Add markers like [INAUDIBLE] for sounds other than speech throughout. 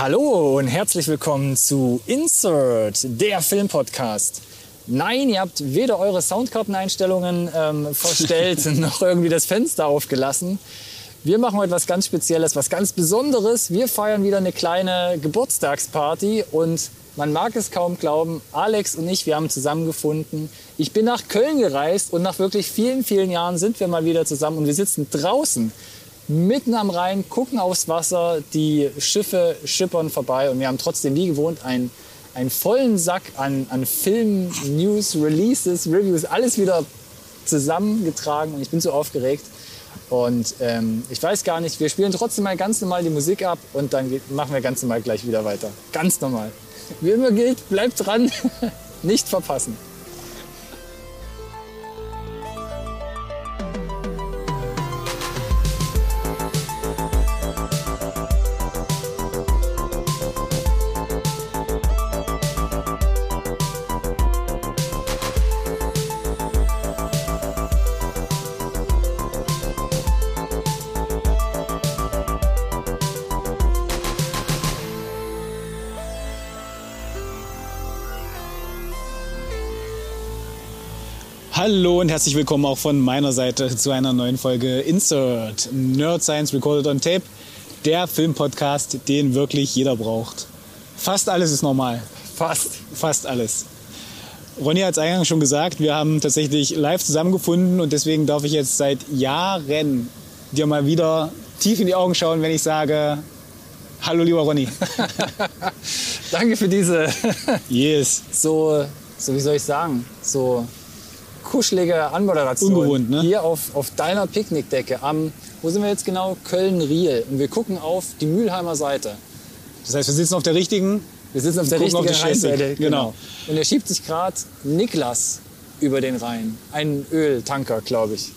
Hallo und herzlich willkommen zu Insert, der Filmpodcast. Nein, ihr habt weder eure Soundkarteneinstellungen ähm, verstellt [LAUGHS] noch irgendwie das Fenster aufgelassen. Wir machen heute was ganz Spezielles, was ganz Besonderes. Wir feiern wieder eine kleine Geburtstagsparty und man mag es kaum glauben, Alex und ich, wir haben zusammengefunden. Ich bin nach Köln gereist und nach wirklich vielen, vielen Jahren sind wir mal wieder zusammen und wir sitzen draußen mitten am Rhein, gucken aufs Wasser, die Schiffe schippern vorbei und wir haben trotzdem wie gewohnt einen, einen vollen Sack an, an Filmen, News, Releases, Reviews, alles wieder zusammengetragen und ich bin so aufgeregt. Und ähm, ich weiß gar nicht, wir spielen trotzdem mal ganz normal die Musik ab und dann machen wir ganz normal gleich wieder weiter. Ganz normal. Wie immer gilt, bleibt dran, [LAUGHS] nicht verpassen. Hallo und herzlich willkommen auch von meiner Seite zu einer neuen Folge Insert Nerd Science Recorded on Tape, der Filmpodcast, den wirklich jeder braucht. Fast alles ist normal. Fast. Fast alles. Ronny hat es eingangs schon gesagt, wir haben tatsächlich live zusammengefunden und deswegen darf ich jetzt seit Jahren dir mal wieder tief in die Augen schauen, wenn ich sage, hallo lieber Ronny. [LAUGHS] Danke für diese yes. so, so wie soll ich sagen, so kuschelige Anmoderation. Ungewohnt, ne? Hier auf, auf deiner Picknickdecke am, wo sind wir jetzt genau? Köln-Riel. Und wir gucken auf die Mülheimer Seite. Das heißt, wir sitzen auf der richtigen. Wir sitzen auf der auf richtigen. Rheinseite. Genau. Und er schiebt sich gerade Niklas über den Rhein. Ein Öltanker, glaube ich.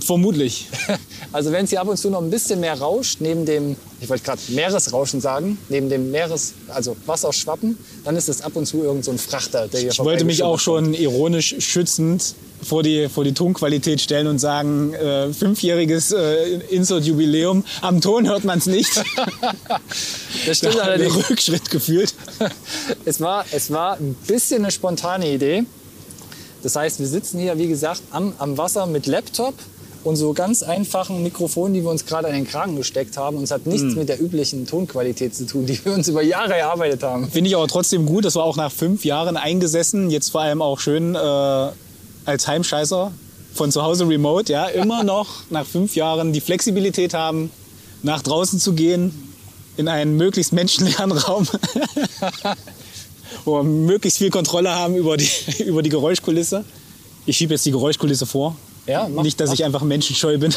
Vermutlich. [LAUGHS] Also wenn es hier ab und zu noch ein bisschen mehr rauscht, neben dem, ich wollte gerade Meeresrauschen sagen, neben dem Meeres, also Wasserschwappen, dann ist es ab und zu irgend so ein Frachter, der hier Ich wollte mich auch schon ironisch schützend vor die, vor die Tonqualität stellen und sagen, äh, fünfjähriges äh, Insert-Jubiläum. Am Ton hört man es nicht. [LAUGHS] [LAUGHS] Das stimmt Da allerdings. Rückschritt gefühlt. Es war, es war ein bisschen eine spontane Idee. Das heißt, wir sitzen hier, wie gesagt, am, am Wasser mit Laptop und so ganz einfachen Mikrofonen, die wir uns gerade an den Kragen gesteckt haben. Und es hat nichts mit der üblichen Tonqualität zu tun, die wir uns über Jahre erarbeitet haben. Finde ich aber trotzdem gut. Das war auch nach fünf Jahren eingesessen. Jetzt vor allem auch schön äh, als Heimscheißer von zu Hause remote. Ja, immer [LAUGHS] noch nach fünf Jahren die Flexibilität haben, nach draußen zu gehen in einen möglichst menschenleeren Raum. [LAUGHS] Wo wir möglichst viel Kontrolle haben über die, [LAUGHS] über die Geräuschkulisse. Ich schiebe jetzt die Geräuschkulisse vor. Ja, mach- Nicht, dass ich einfach menschenscheu bin.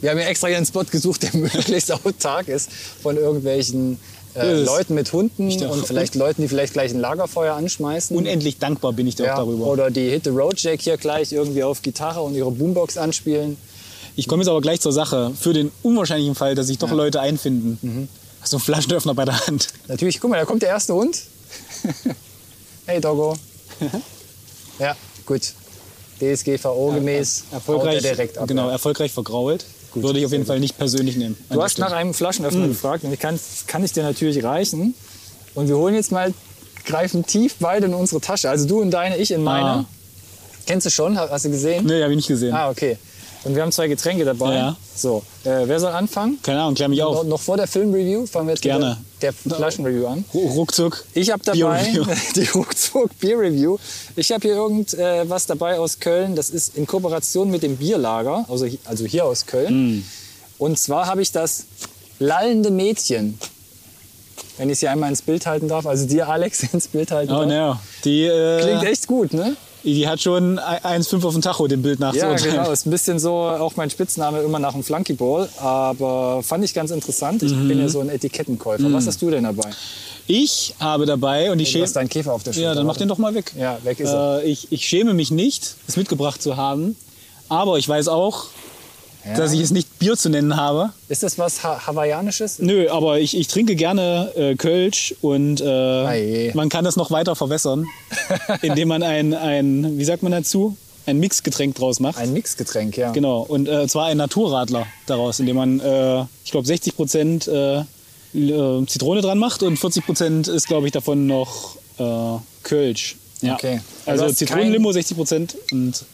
Wir haben ja extra hier einen Spot gesucht, der [LAUGHS] möglichst autark ist von irgendwelchen äh, Leuten mit Hunden und vielleicht Leuten, die vielleicht gleich ein Lagerfeuer anschmeißen. Unendlich dankbar bin ich dir ja, auch darüber. Oder die Hit the Road Jack hier gleich irgendwie auf Gitarre und ihre Boombox anspielen. Ich komme jetzt aber gleich zur Sache. Für den unwahrscheinlichen Fall, dass sich doch Leute einfinden. Hast du einen Flaschenöffner bei der Hand? Natürlich, guck mal, da kommt der erste Hund. Hey Doggo. [LAUGHS] ja, gut. DSGVO gemäß. haut Erfolgreich, er direkt ab. genau, ja. erfolgreich vergrault. Würde ich auf jeden Fall nicht persönlich nehmen. Du hast nach einem Flaschenöffner gefragt und ich kann, kann ich dir natürlich reichen. Und wir holen jetzt mal, greifen tief beide in unsere Tasche. Also du in deine, ich in meine. Ah. Kennst du schon? Hast du gesehen? Nee, habe ich nicht gesehen. Ah, okay. Und wir haben zwei Getränke dabei. Ja. So, äh, wer soll anfangen? Keine Ahnung, klär mich Noch, auf. noch vor der Filmreview fangen wir jetzt Gerne. der, der Flaschenreview an. Ru- Ruckzuck. Ich habe dabei [LAUGHS] die Ruckzuck Bier Review. Ich habe hier irgend äh, dabei aus Köln. Das ist in Kooperation mit dem Bierlager, also, also hier aus Köln. Mm. Und zwar habe ich das lallende Mädchen. Wenn ich sie einmal ins Bild halten darf, also dir Alex [LAUGHS] ins Bild halten Oh, darf. no. Die, äh, Klingt echt gut, ne? Die hat schon 1,5 auf dem Tacho, dem Bild nach. Ja, genau. Ist ein bisschen so auch mein Spitzname immer nach dem Flunkyball. Aber fand ich ganz interessant. Ich Mhm. bin ja so ein Etikettenkäufer. Was hast du denn dabei? Ich habe dabei, und ich Du schäme... hast deinen Käfer auf der Schulter. Ja, dann mach den doch mal weg. Ja, weg ist er. Äh, ich, ich schäme mich nicht, es mitgebracht zu haben. Aber ich weiß auch, Ja. dass ich es nicht Bier zu nennen habe. Ist das was ha Hawaiianisches? Nö, aber ich, ich trinke gerne äh, Kölsch und äh, man kann das noch weiter verwässern, [LAUGHS] indem man ein, ein, wie sagt man dazu, ein Mixgetränk draus macht. Ein Mixgetränk, ja. Genau, und äh, zwar ein Naturradler daraus, indem man, äh, ich glaube, 60 Prozent äh, äh, Zitrone dran macht und 40 Prozent ist, glaube ich, davon noch Kölsch. Ja. Okay. Also Also Zitronenlimo 60 Prozent und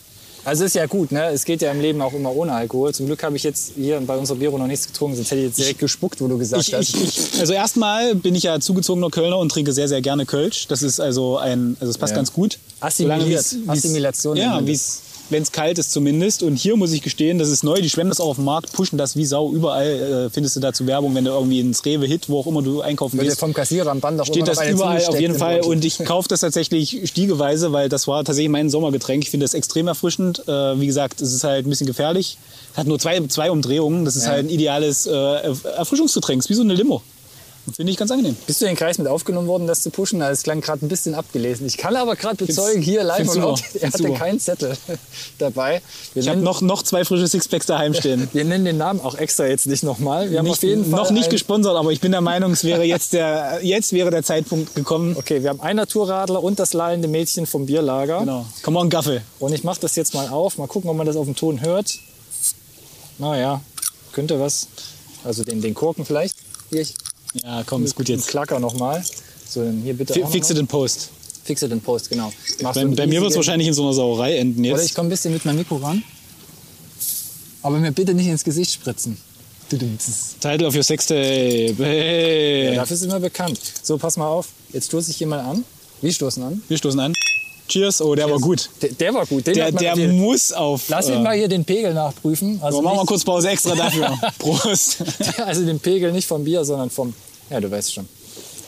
Also ist ja gut, ne? Es geht ja im Leben auch immer ohne Alkohol. Zum Glück habe ich jetzt hier bei unserer Biro noch nichts getrunken, sonst hätte ich jetzt direkt gespuckt, wo du gesagt ich, hast. ich, ich, also erstmal bin ich ja zugezogener Kölner und trinke sehr, sehr gerne Kölsch. Das ist also ein, also es passt Ja. ganz gut. Assimiliert. Wie's- wie's- Assimilation Ja, man wie's, wenn es kalt ist zumindest. Und hier muss ich gestehen, das ist neu. Die schwemmen das auch auf dem Markt, pushen das wie Sau. Überall äh, findest du dazu Werbung, wenn du irgendwie ins Rewe Hit, wo auch immer du einkaufen gehst. vom Kassierer am Band auch Steht das überall auf jeden Fall und ich kaufe das tatsächlich stiegeweise, weil das war tatsächlich mein Sommergetränk. Ich finde das extrem erfrischend. Äh, wie gesagt, es ist halt ein bisschen gefährlich. Es hat nur zwei, zwei Umdrehungen. Das ist Ja. halt ein ideales äh, Erfrischungsgetränk. Ist wie so eine Limo. Finde ich ganz angenehm. Bist du in den Kreis mit aufgenommen worden, das zu pushen? Das klang gerade ein bisschen abgelesen. Ich kann aber gerade bezeugen, hier live und laut, er hatte keinen Zettel [LAUGHS] dabei. Wir Ich habe noch, noch zwei frische Sixpacks daheim stehen. [LAUGHS] wir nennen den Namen auch extra jetzt nicht nochmal. Wir haben Nicht, auf jeden Fall noch nicht gesponsert, aber ich bin der Meinung, es wäre jetzt der, jetzt wäre der Zeitpunkt gekommen. Okay, wir haben einen Naturradler und das lallende Mädchen vom Bierlager. Genau. Come on, Gaffel. Und ich mache das jetzt mal auf. Mal gucken, ob man das auf dem Ton hört. Naja, könnte was. Also den, den Korken vielleicht. Hier, ich Ja, komm, ist gut jetzt. Klacker nochmal. So, dann hier bitte Fix it in Post. mal. Fix it in Post, genau. Machst Bei, bei mir wird es wahrscheinlich in so einer Sauerei enden Oder ich jetzt. komme ein bisschen mit meinem Mikro ran. Aber mir bitte nicht ins Gesicht spritzen. Title of your Sextape. Hey. Ja, dafür sind wir bekannt. So, pass mal auf. Jetzt stoße ich hier mal an. Wir stoßen an. Wir stoßen an. Cheers. Oh, der war gut. Der, der war gut. Den Der, der muss auf. Lass äh, mich mal hier den Pegel nachprüfen. Also, so, machen wir kurz Pause extra [LAUGHS] dafür. Prost. [LAUGHS] also den Pegel nicht vom Bier, sondern vom. Ja, du weißt schon.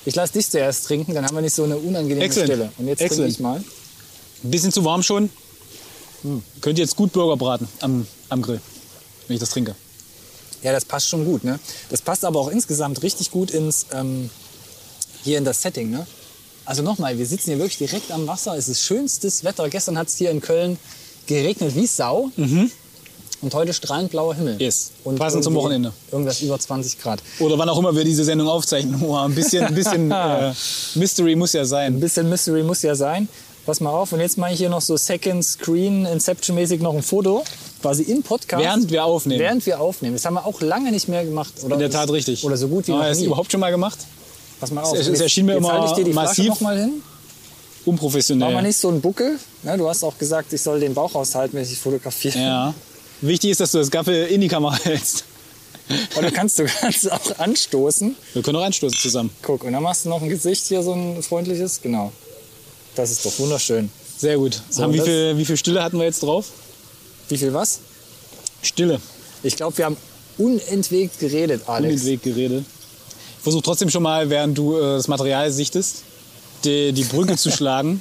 Ich lasse dich zuerst trinken, dann haben wir nicht so eine unangenehme Excellent. Stille. Und jetzt trinke Excellent. ich mal. Ein bisschen zu warm schon. Könnt ihr jetzt gut Burger braten am, am Grill, wenn ich das trinke. Ja, das passt schon gut. Ne? Das passt aber auch insgesamt richtig gut ins, ähm, hier in das Setting. Ne? Also nochmal, wir sitzen hier wirklich direkt am Wasser. Es ist schönstes Wetter. Gestern hat es hier in Köln geregnet wie Sau. Und heute strahlend blauer Himmel. Mhm. Yes. Und Passend zum Wochenende. Irgendwas über 20 Grad. Oder wann auch immer wir diese Sendung aufzeichnen. [LAUGHS] Oh, ein bisschen, ein bisschen [LAUGHS] äh, Mystery muss ja Ein sein. bisschen Mystery muss ja sein. Pass mal auf. Und jetzt mache ich hier noch so Second Screen, Inception-mäßig noch ein Foto. Quasi im Podcast. Während wir aufnehmen. Während wir aufnehmen. Das haben wir auch lange nicht mehr gemacht. Oder In der Tat richtig. Oder so gut wie Aber noch ist nie. überhaupt schon mal gemacht? Pass mal auf. Es- es erschien mir jetzt immer ich dir die massiv. noch mal hin. Mach mal Unprofessionell. nicht so einen Buckel. Ne, du hast auch gesagt, ich soll den Bauch aushalten, wenn ich dich fotografiere. Ja. Wichtig ist, dass du das Gaffel in die Kamera hältst. Und du kannst, du kannst auch anstoßen. Wir können auch anstoßen zusammen. Guck, und dann machst du noch ein Gesicht hier, so ein freundliches. Genau. Das ist doch wunderschön. Sehr gut. So, Haben, wie, viel, wie viel Stille hatten wir jetzt drauf? Wie viel was? Stille. Ich glaube, wir haben unentwegt geredet, Alex. Weg geredet. Versuche trotzdem schon mal, während du äh, das Material sichtest, die, die Brücke zu [LAUGHS] schlagen.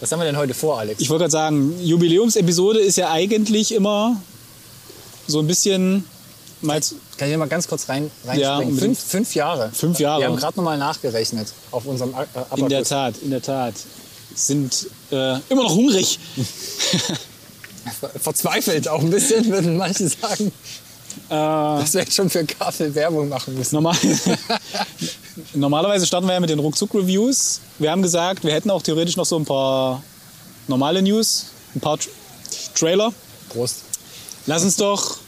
Was haben wir denn heute vor, Alex? Ich wollte gerade sagen, Jubiläumsepisode ist ja eigentlich immer so ein bisschen mal Kann ich hier mal ganz kurz rein, Ja, reinspringen? unbedingt. fünf, fünf Jahre. Fünf Jahre. Wir haben gerade nochmal nachgerechnet auf unserem äh, in der Abakus. Tat, in der Tat. Sind äh, immer noch hungrig. [LAUGHS] Verzweifelt auch ein bisschen, [LAUGHS] würden manche sagen. Äh, wir jetzt schon für Kaffee Werbung machen müssen. normal, [LAUGHS] normalerweise starten wir ja mit den Ruckzuck-Reviews. Wir haben gesagt, wir hätten auch theoretisch noch so ein paar normale News, ein paar Tra Trailer. Prost. Lass uns doch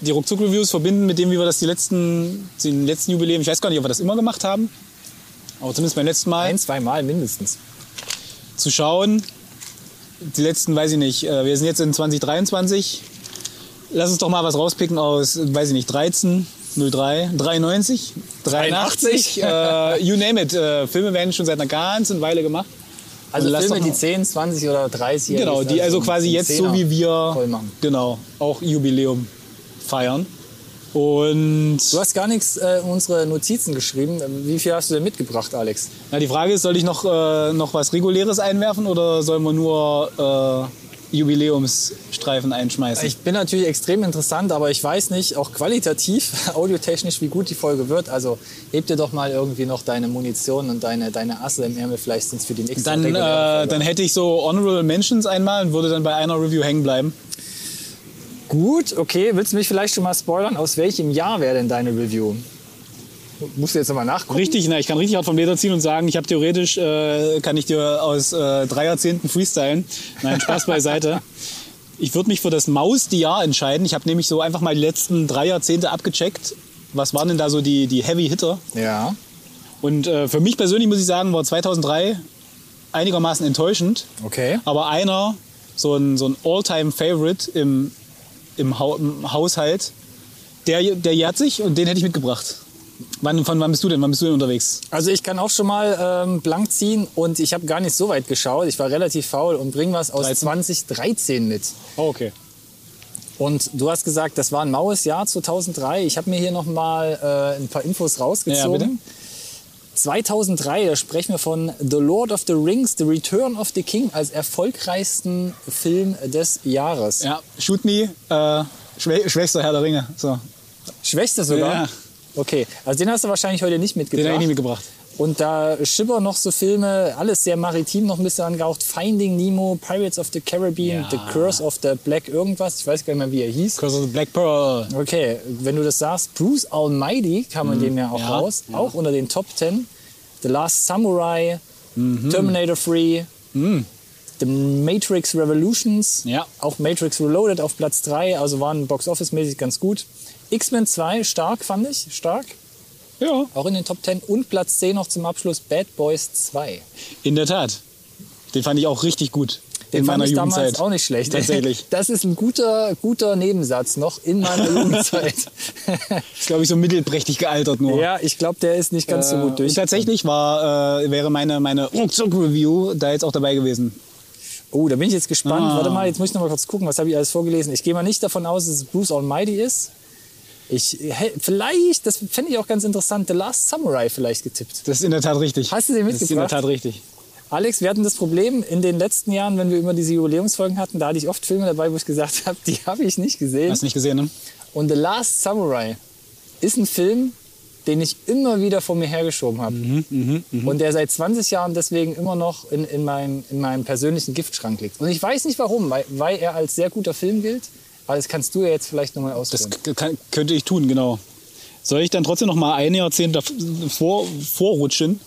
die Ruckzuck-Reviews verbinden mit dem, wie wir das die letzten, den letzten Jubiläum, ich weiß gar nicht, ob wir das immer gemacht haben, aber zumindest beim letzten Mal, Ein, zwei Mal mindestens. zu schauen. Die letzten, weiß ich nicht, äh, wir sind jetzt in 2023. Lass uns doch mal was rauspicken aus, weiß ich nicht, 13, 03, 93, 83, äh, you name it. Äh, Filme werden schon seit einer ganzen Weile gemacht. Also Und lass Filme, die mal- 10, 20 oder 30 Genau, die also quasi jetzt so wie wir genau auch Jubiläum feiern. Und Du hast gar nichts äh, in unsere Notizen geschrieben. Wie viel hast du denn mitgebracht, Alex? na, die Frage ist, soll ich noch, äh, noch was Reguläres einwerfen oder sollen wir nur äh, Jubiläumsstreifen einschmeißen? Ich bin natürlich extrem interessant, aber ich weiß nicht, auch qualitativ, [LAUGHS] audiotechnisch, wie gut die Folge wird. Also heb dir doch mal irgendwie noch deine Munition und deine, deine Asse im Ärmel. Vielleicht sind es für die nächste dann, äh, Folge. dann hätte ich so Honorable Mentions einmal und würde dann bei einer Review hängen bleiben. Gut, okay. Willst du mich vielleicht schon mal spoilern? Aus welchem Jahr wäre denn deine Review? Musst du jetzt nochmal nachgucken? Richtig, na, ich kann richtig hart vom Leder ziehen und sagen, ich habe theoretisch, äh, kann ich dir aus äh, drei Jahrzehnten freestylen. Nein, Spaß beiseite. [LAUGHS] Ich würde mich für das Maus-Jahr entscheiden. Ich habe nämlich so einfach mal die letzten drei Jahrzehnte abgecheckt Was waren denn da so die, die Heavy Hitter? Ja. Und äh, für mich persönlich muss ich sagen, war 2003 einigermaßen enttäuschend. Okay. Aber einer, so ein, so ein All-Time-Favorite im, im, Hau- im Haushalt, der, der jährt sich und den hätte ich mitgebracht. Wann, von wann bist du denn? Wann bist du denn unterwegs? Also ich kann auch schon mal ähm, blank ziehen und ich habe gar nicht so weit geschaut. Ich war relativ faul und bring was aus 13? 2013 mit. Oh, okay. Und du hast gesagt, das war ein maues Jahr 2003. Ich habe mir hier noch mal äh, ein paar Infos Ja, rausgezogen. bitte. 2003, da sprechen wir von The Lord of the Rings, The Return of the King als erfolgreichsten Film des Jahres. Ja, Shoot Me, äh, schwä schwächster Herr der Ringe. So, Schwächster sogar? Ja. Okay, also den hast du wahrscheinlich heute nicht den mitgebracht. habe ich nicht mitgebracht. Und da schippern noch so Filme, alles sehr maritim noch ein bisschen angehaucht. Finding Nemo, Pirates of the Caribbean, Ja. The Curse of the Black irgendwas. Ich weiß gar nicht mehr, wie er hieß. Curse of the Black Pearl. Okay, wenn du das sagst, Bruce Almighty kam in dem Jahr auch Ja, raus. ja. Auch unter den Top 10. The Last Samurai, Mhm. Terminator 3, The Matrix Revolutions, Ja. auch Matrix Reloaded auf Platz 3, also waren Box-Office-mäßig ganz gut. X-Men 2, stark fand ich, stark. Ja, Auch in den Top 10 und Platz 10 noch zum Abschluss Bad Boys 2. in der Tat. Den fand ich auch richtig gut. Den in fand meiner ich damals Jugendzeit. auch nicht schlecht. Tatsächlich. [LAUGHS] Das ist ein guter, guter Nebensatz noch in meiner [LAUGHS] Jugendzeit. Ist, glaube ich, so mittelprächtig gealtert nur. ja, ich glaube, der ist nicht ganz so gut Äh, durch. Tatsächlich war, äh, wäre meine, meine Ruckzuck-Review da jetzt auch dabei gewesen. Oh, da bin ich jetzt gespannt. Ah. Warte mal, jetzt muss ich noch mal kurz gucken, was habe ich alles vorgelesen. Ich gehe mal nicht davon aus, dass es Bruce Almighty ist. Ich vielleicht, das fände ich auch ganz interessant, The Last Samurai vielleicht getippt. Das ist in der Tat richtig. Hast du den Das ist in der mitgebracht? Tat richtig. Alex, wir hatten das Problem in den letzten Jahren, wenn wir immer diese Jubiläumsfolgen hatten, da hatte ich oft Filme dabei, wo ich gesagt [LAUGHS] habe, die habe ich nicht gesehen. Hast du nicht gesehen, ne? Und The Last Samurai ist ein Film, den ich immer wieder vor mir hergeschoben habe. Mhm, Und der seit 20 Jahren deswegen immer noch in, in, meinem, in meinem persönlichen Giftschrank liegt. Und ich weiß nicht warum, weil, weil er als sehr guter Film gilt. Aber das kannst du ja jetzt vielleicht nochmal Das ausführen. k- kann, könnte ich tun, genau. Soll ich dann trotzdem noch mal ein Jahrzehnt davor, vorrutschen?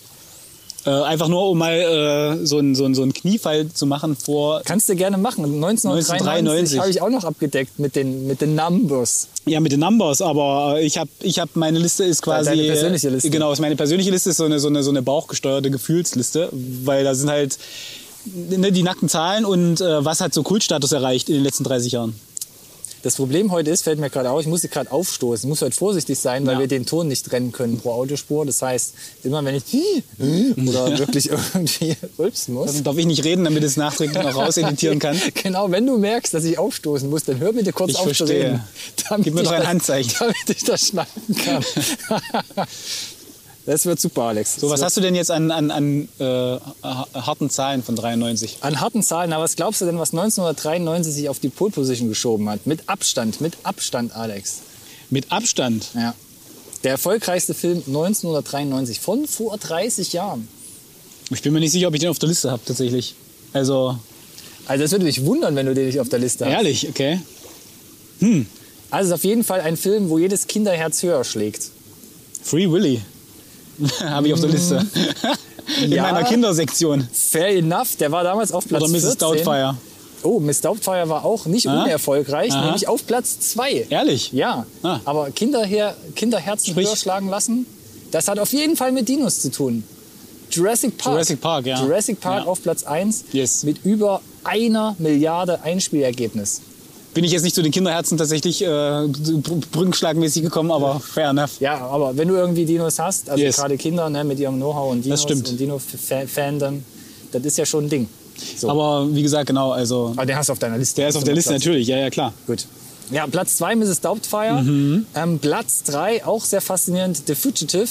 Äh, einfach nur, um mal äh, so einen so einen- so einen Kniefall zu machen vor. Kannst du gerne machen. 1993, 1993 habe ich auch noch abgedeckt mit den, mit den Numbers. Ja, mit den Numbers, aber äh, ich habe, ich hab, meine Liste ist quasi. Deine persönliche Liste. Genau, ist meine persönliche Liste ist so eine, so eine, so eine bauchgesteuerte Gefühlsliste, weil da sind halt ne, die nackten Zahlen und äh, was hat so Kultstatus erreicht in den letzten 30 Jahren. Das Problem heute ist, fällt mir gerade auf, ich musste gerade aufstoßen. Ich muss heute vorsichtig sein, weil Ja. wir den Ton nicht trennen können pro Autospur. Das heißt, immer wenn ich [LAUGHS] oder wirklich irgendwie rülpsen muss. Dann darf ich nicht reden, damit es nachträglich noch rauseditieren kann. [LAUGHS] Genau, wenn du merkst, dass ich aufstoßen muss, dann hör bitte kurz Ich auf zu verstehe. reden. Damit Gib mir ich doch ein Handzeichen. [LAUGHS] Damit ich das schneiden kann. Das wird super, Alex. So, was hast du denn jetzt an, an, an äh, harten Zahlen von 93? An harten Zahlen, aber was glaubst du denn, was 1993 sich auf die Pole Position geschoben hat? Mit Abstand, mit Abstand, Alex. Mit Abstand. Ja. Der erfolgreichste Film 1993, von vor 30 Jahren. Ich bin mir nicht sicher, ob ich den auf der Liste habe, tatsächlich. Also, Also das würde dich wundern, wenn du den nicht auf der Liste hast. ehrlich, okay. Also es ist auf jeden Fall ein Film, wo jedes Kinderherz höher schlägt. Free Willy [LAUGHS] habe ich auf der Liste. [LAUGHS] In Ja. meiner Kindersektion. Fair enough, der war damals auf Platz Oder Mrs. 14. Doubtfire. Oh, Miss Doubtfire war auch nicht Ah. unerfolgreich, Aha. nämlich auf Platz 2. Ehrlich? Ja, Ah. aber Kinderher Kinderherzen Sprich- höher schlagen lassen, das hat auf jeden Fall mit Dinos zu tun. Jurassic Park. Jurassic Park, ja. Jurassic Park Ja. auf Platz 1 Yes. mit über einer Milliarde Einspielergebnis. Bin ich jetzt nicht zu den Kinderherzen tatsächlich äh, br- brückenschlagmäßig gekommen, aber fair enough. Ja, aber wenn du irgendwie Dinos hast, also Yes. gerade Kinder ne, mit ihrem Know-how und Dinos und Dino-Fandom, das ist ja schon ein Ding. So. Aber wie gesagt, genau, also Aber den hast du auf deiner Liste. der ist auf der Liste Platz. natürlich, ja, ja, klar. Gut. Ja, Platz 2 Mrs. Doubtfire. Mhm. Ähm, Platz 3, auch sehr faszinierend, The Fugitive.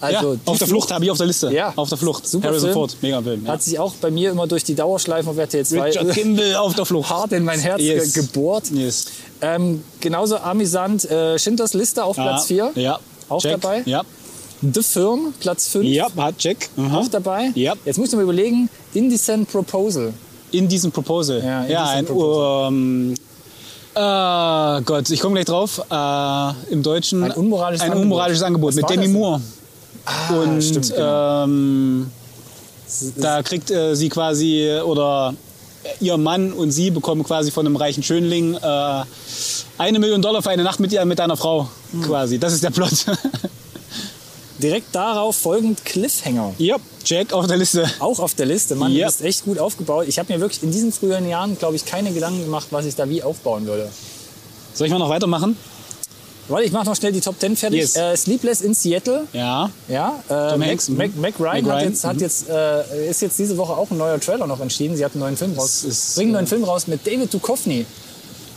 Also ja, auf der Flucht habe ich auf der Liste. Ja. Auf der Flucht. Super Harrison Film. Ford, mega Film. Ja. Hat sich auch bei mir immer durch die Dauerschleifen auf RTL 2 Richard Kimball auf der Flucht. hart in mein Herz Yes. ge gebohrt. Yes. Ähm, genauso amüsant äh, Schindlers Liste auf Platz 4. Ja. Auch Check. dabei. Ja. The Firm, Platz 5. Ja, hat Check. Aha. Auch dabei. Ja. Jetzt muss ich mal überlegen, Indecent Proposal. In diesem Proposal. Ja, in ja ein ähm, äh, Gott, ich komme gleich drauf. Äh, Im Deutschen Ein unmoralisches ein Angebot. unmoralisches Angebot mit Demi? Moore. Ah, Und stimmt, genau. ähm, da kriegt äh, sie quasi oder ihr Mann und sie bekommen quasi von einem reichen Schönling äh, Eine Million Dollar für eine Nacht mit, dir, mit deiner Frau, Hm. quasi. Das ist der Plot. [LAUGHS] Direkt darauf folgend Cliffhanger. ja, Jack auf der Liste. Auch auf der Liste. Mann, Ja. du bist echt gut aufgebaut. Ich habe mir wirklich in diesen früheren Jahren, glaube ich, keine Gedanken gemacht, was ich da wie aufbauen würde. Soll ich mal noch weitermachen? Warte, ich mache noch schnell die Top 10 fertig. Yes. Äh, Sleepless in Seattle. Ja. Ja, äh, Tom Mac, Hanks, mhm. Mac, Mac Ryan, Mac hat Ryan, jetzt, hat mhm. jetzt, äh, ist jetzt diese Woche auch ein neuer Trailer noch entschieden. Sie hat einen neuen Film raus. ist, bringen einen neuen äh, Film raus mit David Duchovny.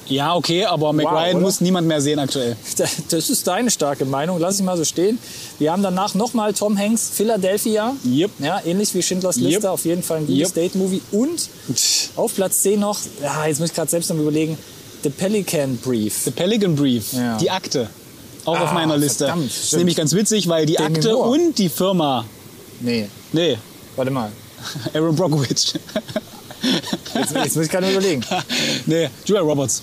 Ja, okay, aber McRyan oder? muss niemand mehr sehen aktuell. [LAUGHS] Das ist deine starke Meinung, lass ich mal so stehen. Wir haben danach nochmal Tom Hanks, Philadelphia. Yep. Ja, ähnlich wie Schindlers Liste, Yep. auf jeden Fall ein gutes Yep. Date-Movie. Und auf Platz 10 noch, ja, jetzt muss ich gerade selbst noch überlegen, The Pelican Brief. The Pelican Brief, Ja. die Akte. Auch Ah, auf meiner Liste. verdammt, das ist nämlich ganz witzig, weil die Demi Akte Moore. und die Firma. Nee, Nee, warte mal. [LAUGHS] Aaron Brockovich. Jetzt, jetzt muss ich gerade überlegen. [LAUGHS] nee, Julia Roberts.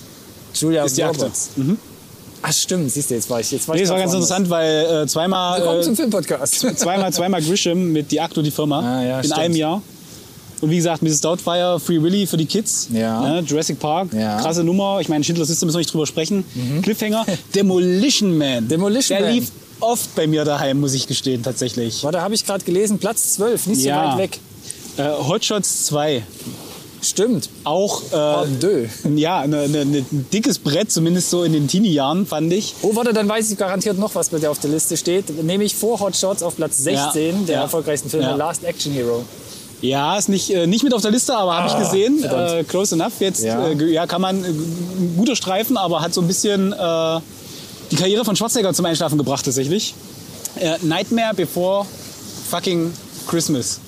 Julia Ist die Akte. Roberts. Ach stimmt, siehst du, jetzt war ich. Jetzt war Nee, ich das war ganz interessant, weil äh, zweimal, Willkommen äh, zum Filmpodcast. [LAUGHS] zweimal, zweimal Grisham mit die Akte und die Firma Ah, ja, in stimmt. einem Jahr. Und wie gesagt, Mrs. Doubtfire, Free Willy für die Kids, Ja. ne, Jurassic Park, Ja. Mhm. krasse Nummer. Ich meine, Schindlers Liste müssen wir nicht drüber sprechen. Cliffhanger, Demolition Man. Demolition Der Man. lief oft bei mir daheim, muss ich gestehen, tatsächlich. Warte, habe ich gerade gelesen, Platz 12, nicht so Ja. weit weg. Äh, Hot Shots 2, Stimmt. auch äh, ja, ne, ne, ne, ein dickes Brett, zumindest so in den Teenie-Jahren, fand ich. Oh, warte, dann weiß ich garantiert noch, was bei dir auf der Liste steht. Nämlich vor Hot Shots auf Platz 16 Ja, der ja. erfolgreichsten Filme, Ja. Last Action Hero. Ja, ist nicht, äh, nicht mit auf der Liste, aber habe ich gesehen. Ah. Äh, close enough. Jetzt Ja. Äh, ja, kann man äh, guter Streifen, aber hat so ein bisschen äh, die Karriere von Schwarzenegger zum Einschlafen gebracht tatsächlich. Äh, Nightmare Before Fucking Christmas.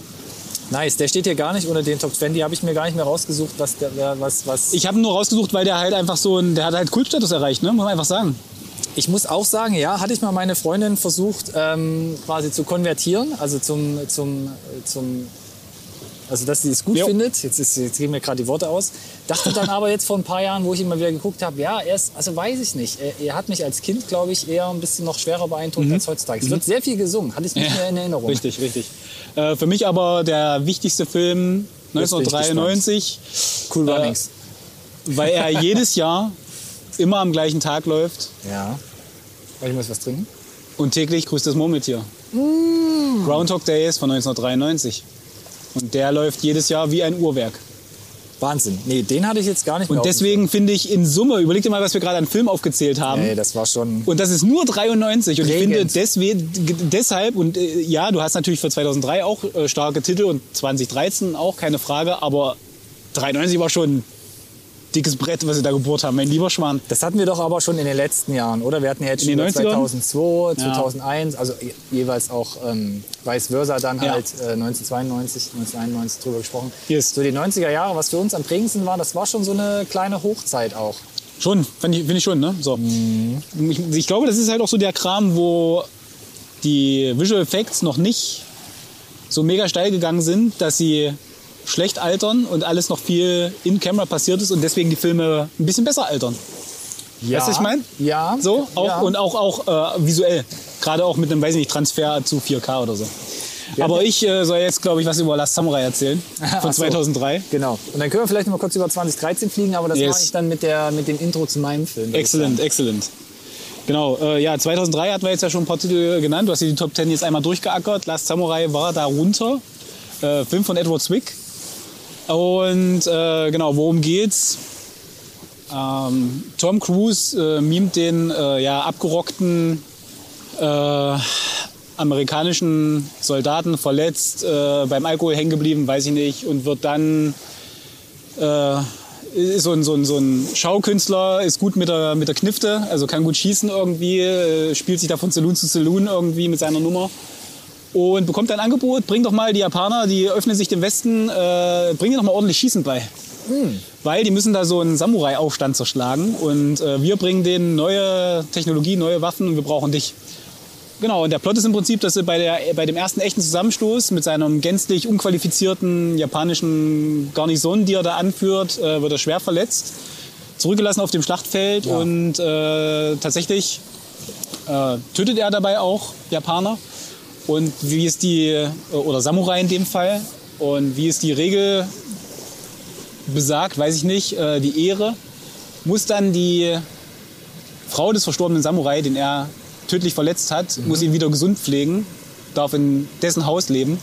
Nice, der steht hier gar nicht unter den Top 20. Habe ich mir gar nicht mehr rausgesucht, was der, was, was. Ich habe ihn nur rausgesucht, weil der halt einfach so ein, der hat halt Kultstatus erreicht, ne? muss man einfach sagen. Ich muss auch sagen, ja, hatte ich mal meine Freundin versucht, ähm, quasi zu konvertieren, also zum, zum, zum also dass sie es gut Jo. findet. Jetzt, ist, jetzt gehen mir gerade die Worte aus. Dachte dann aber jetzt vor ein paar Jahren, wo ich ihn mal wieder geguckt habe, ja, er ist, also weiß ich nicht. Er, er hat mich als Kind, glaube ich, eher ein bisschen noch schwerer beeindruckt als heutzutage. Es wird sehr viel gesungen, hatte ich nicht mehr in Erinnerung. Mhm. Richtig, richtig. Äh, für mich aber der wichtigste Film Jetzt bin ich 1993, Cool Äh, Runnings. weil er [LAUGHS] jedes Jahr immer am gleichen Tag läuft. ja. Weil ich muss was trinken. Und täglich grüßt das Murmeltier. Mm. Groundhog Day ist von 1993. Und der läuft jedes Jahr wie ein Uhrwerk. Wahnsinn. Nee, den hatte ich jetzt gar nicht mehr Und deswegen finde ich in Summe, überleg dir mal, was wir gerade an Film aufgezählt haben. Nee, das war schon. Und das ist nur 93. Und ich Prägend. finde deswegen, deshalb, und äh, ja, du hast natürlich für 2003 auch äh, starke Titel und 2013 auch, keine Frage, aber 93 war schon dickes Brett, was sie da gebohrt haben, mein lieber Schwan. Das hatten wir doch aber schon in den letzten Jahren, oder? Wir hatten ja jetzt schon In den über 90ern? 2002, Ja. 2001, also je- jeweils auch ähm, vice versa dann Ja. halt äh, 1992, 1991 drüber gesprochen. Yes. So die 90er Jahre, was für uns am prägendsten war, das war schon so eine kleine Hochzeit auch. Schon, finde ich, find ich schon, ne? So. Ich, ich glaube, das ist halt auch so der Kram, wo die Visual Effects noch nicht so mega steil gegangen sind, dass sie schlecht altern und alles noch viel in Camera passiert ist und deswegen die Filme ein bisschen besser altern. Ja. Weißt du, was ich meine? Ja. So, auch, ja. und auch, auch äh, visuell. Gerade auch mit einem, weiß ich nicht, Transfer zu 4K oder so. Aber ich äh, soll jetzt, glaube ich, was über Last Samurai erzählen. [LAUGHS] Von so. 2003. Genau. Und dann können wir vielleicht noch mal kurz über 2013 fliegen, aber das Yes. mache ich dann mit, der, mit dem Intro zu meinem Film. Excellent, excellent. Genau, äh, ja, 2003 hatten wir jetzt ja schon ein paar Titel genannt. Du hast hier die Top 10 jetzt einmal durchgeackert. Last Samurai war darunter. Äh, Film von Edward Zwick. Und äh, genau, worum geht's? Ähm, Tom Cruise äh, mimt den äh, ja, abgerockten äh, amerikanischen Soldaten verletzt, äh, beim Alkohol hängen geblieben, weiß ich nicht, und wird dann äh, ist so ein, so, ein, so ein Schaukünstler, ist gut mit der, mit der Knifte, also kann gut schießen irgendwie, spielt sich da von Saloon zu Saloon irgendwie mit seiner Nummer und bekommt ein Angebot, bring doch mal die Japaner, die öffnen sich dem Westen, äh, bring dir doch mal ordentlich Schießen bei. Weil die müssen da so einen Samurai-Aufstand zerschlagen und äh, wir bringen denen neue Technologie, neue Waffen und wir brauchen dich. Genau, und der Plot ist im Prinzip, dass er bei, der, bei dem ersten echten Zusammenstoß mit seinem gänzlich unqualifizierten japanischen Garnison, die er da anführt, äh, wird er schwer verletzt, zurückgelassen auf dem Schlachtfeld und äh, tatsächlich äh, tötet er dabei auch Japaner. Und wie ist die, oder Samurai in dem Fall, und wie ist die Regel besagt, weiß ich nicht, äh, die Ehre, muss dann die Frau des verstorbenen Samurai, den er tödlich verletzt hat, muss ihn wieder gesund pflegen, darf in dessen Haus leben,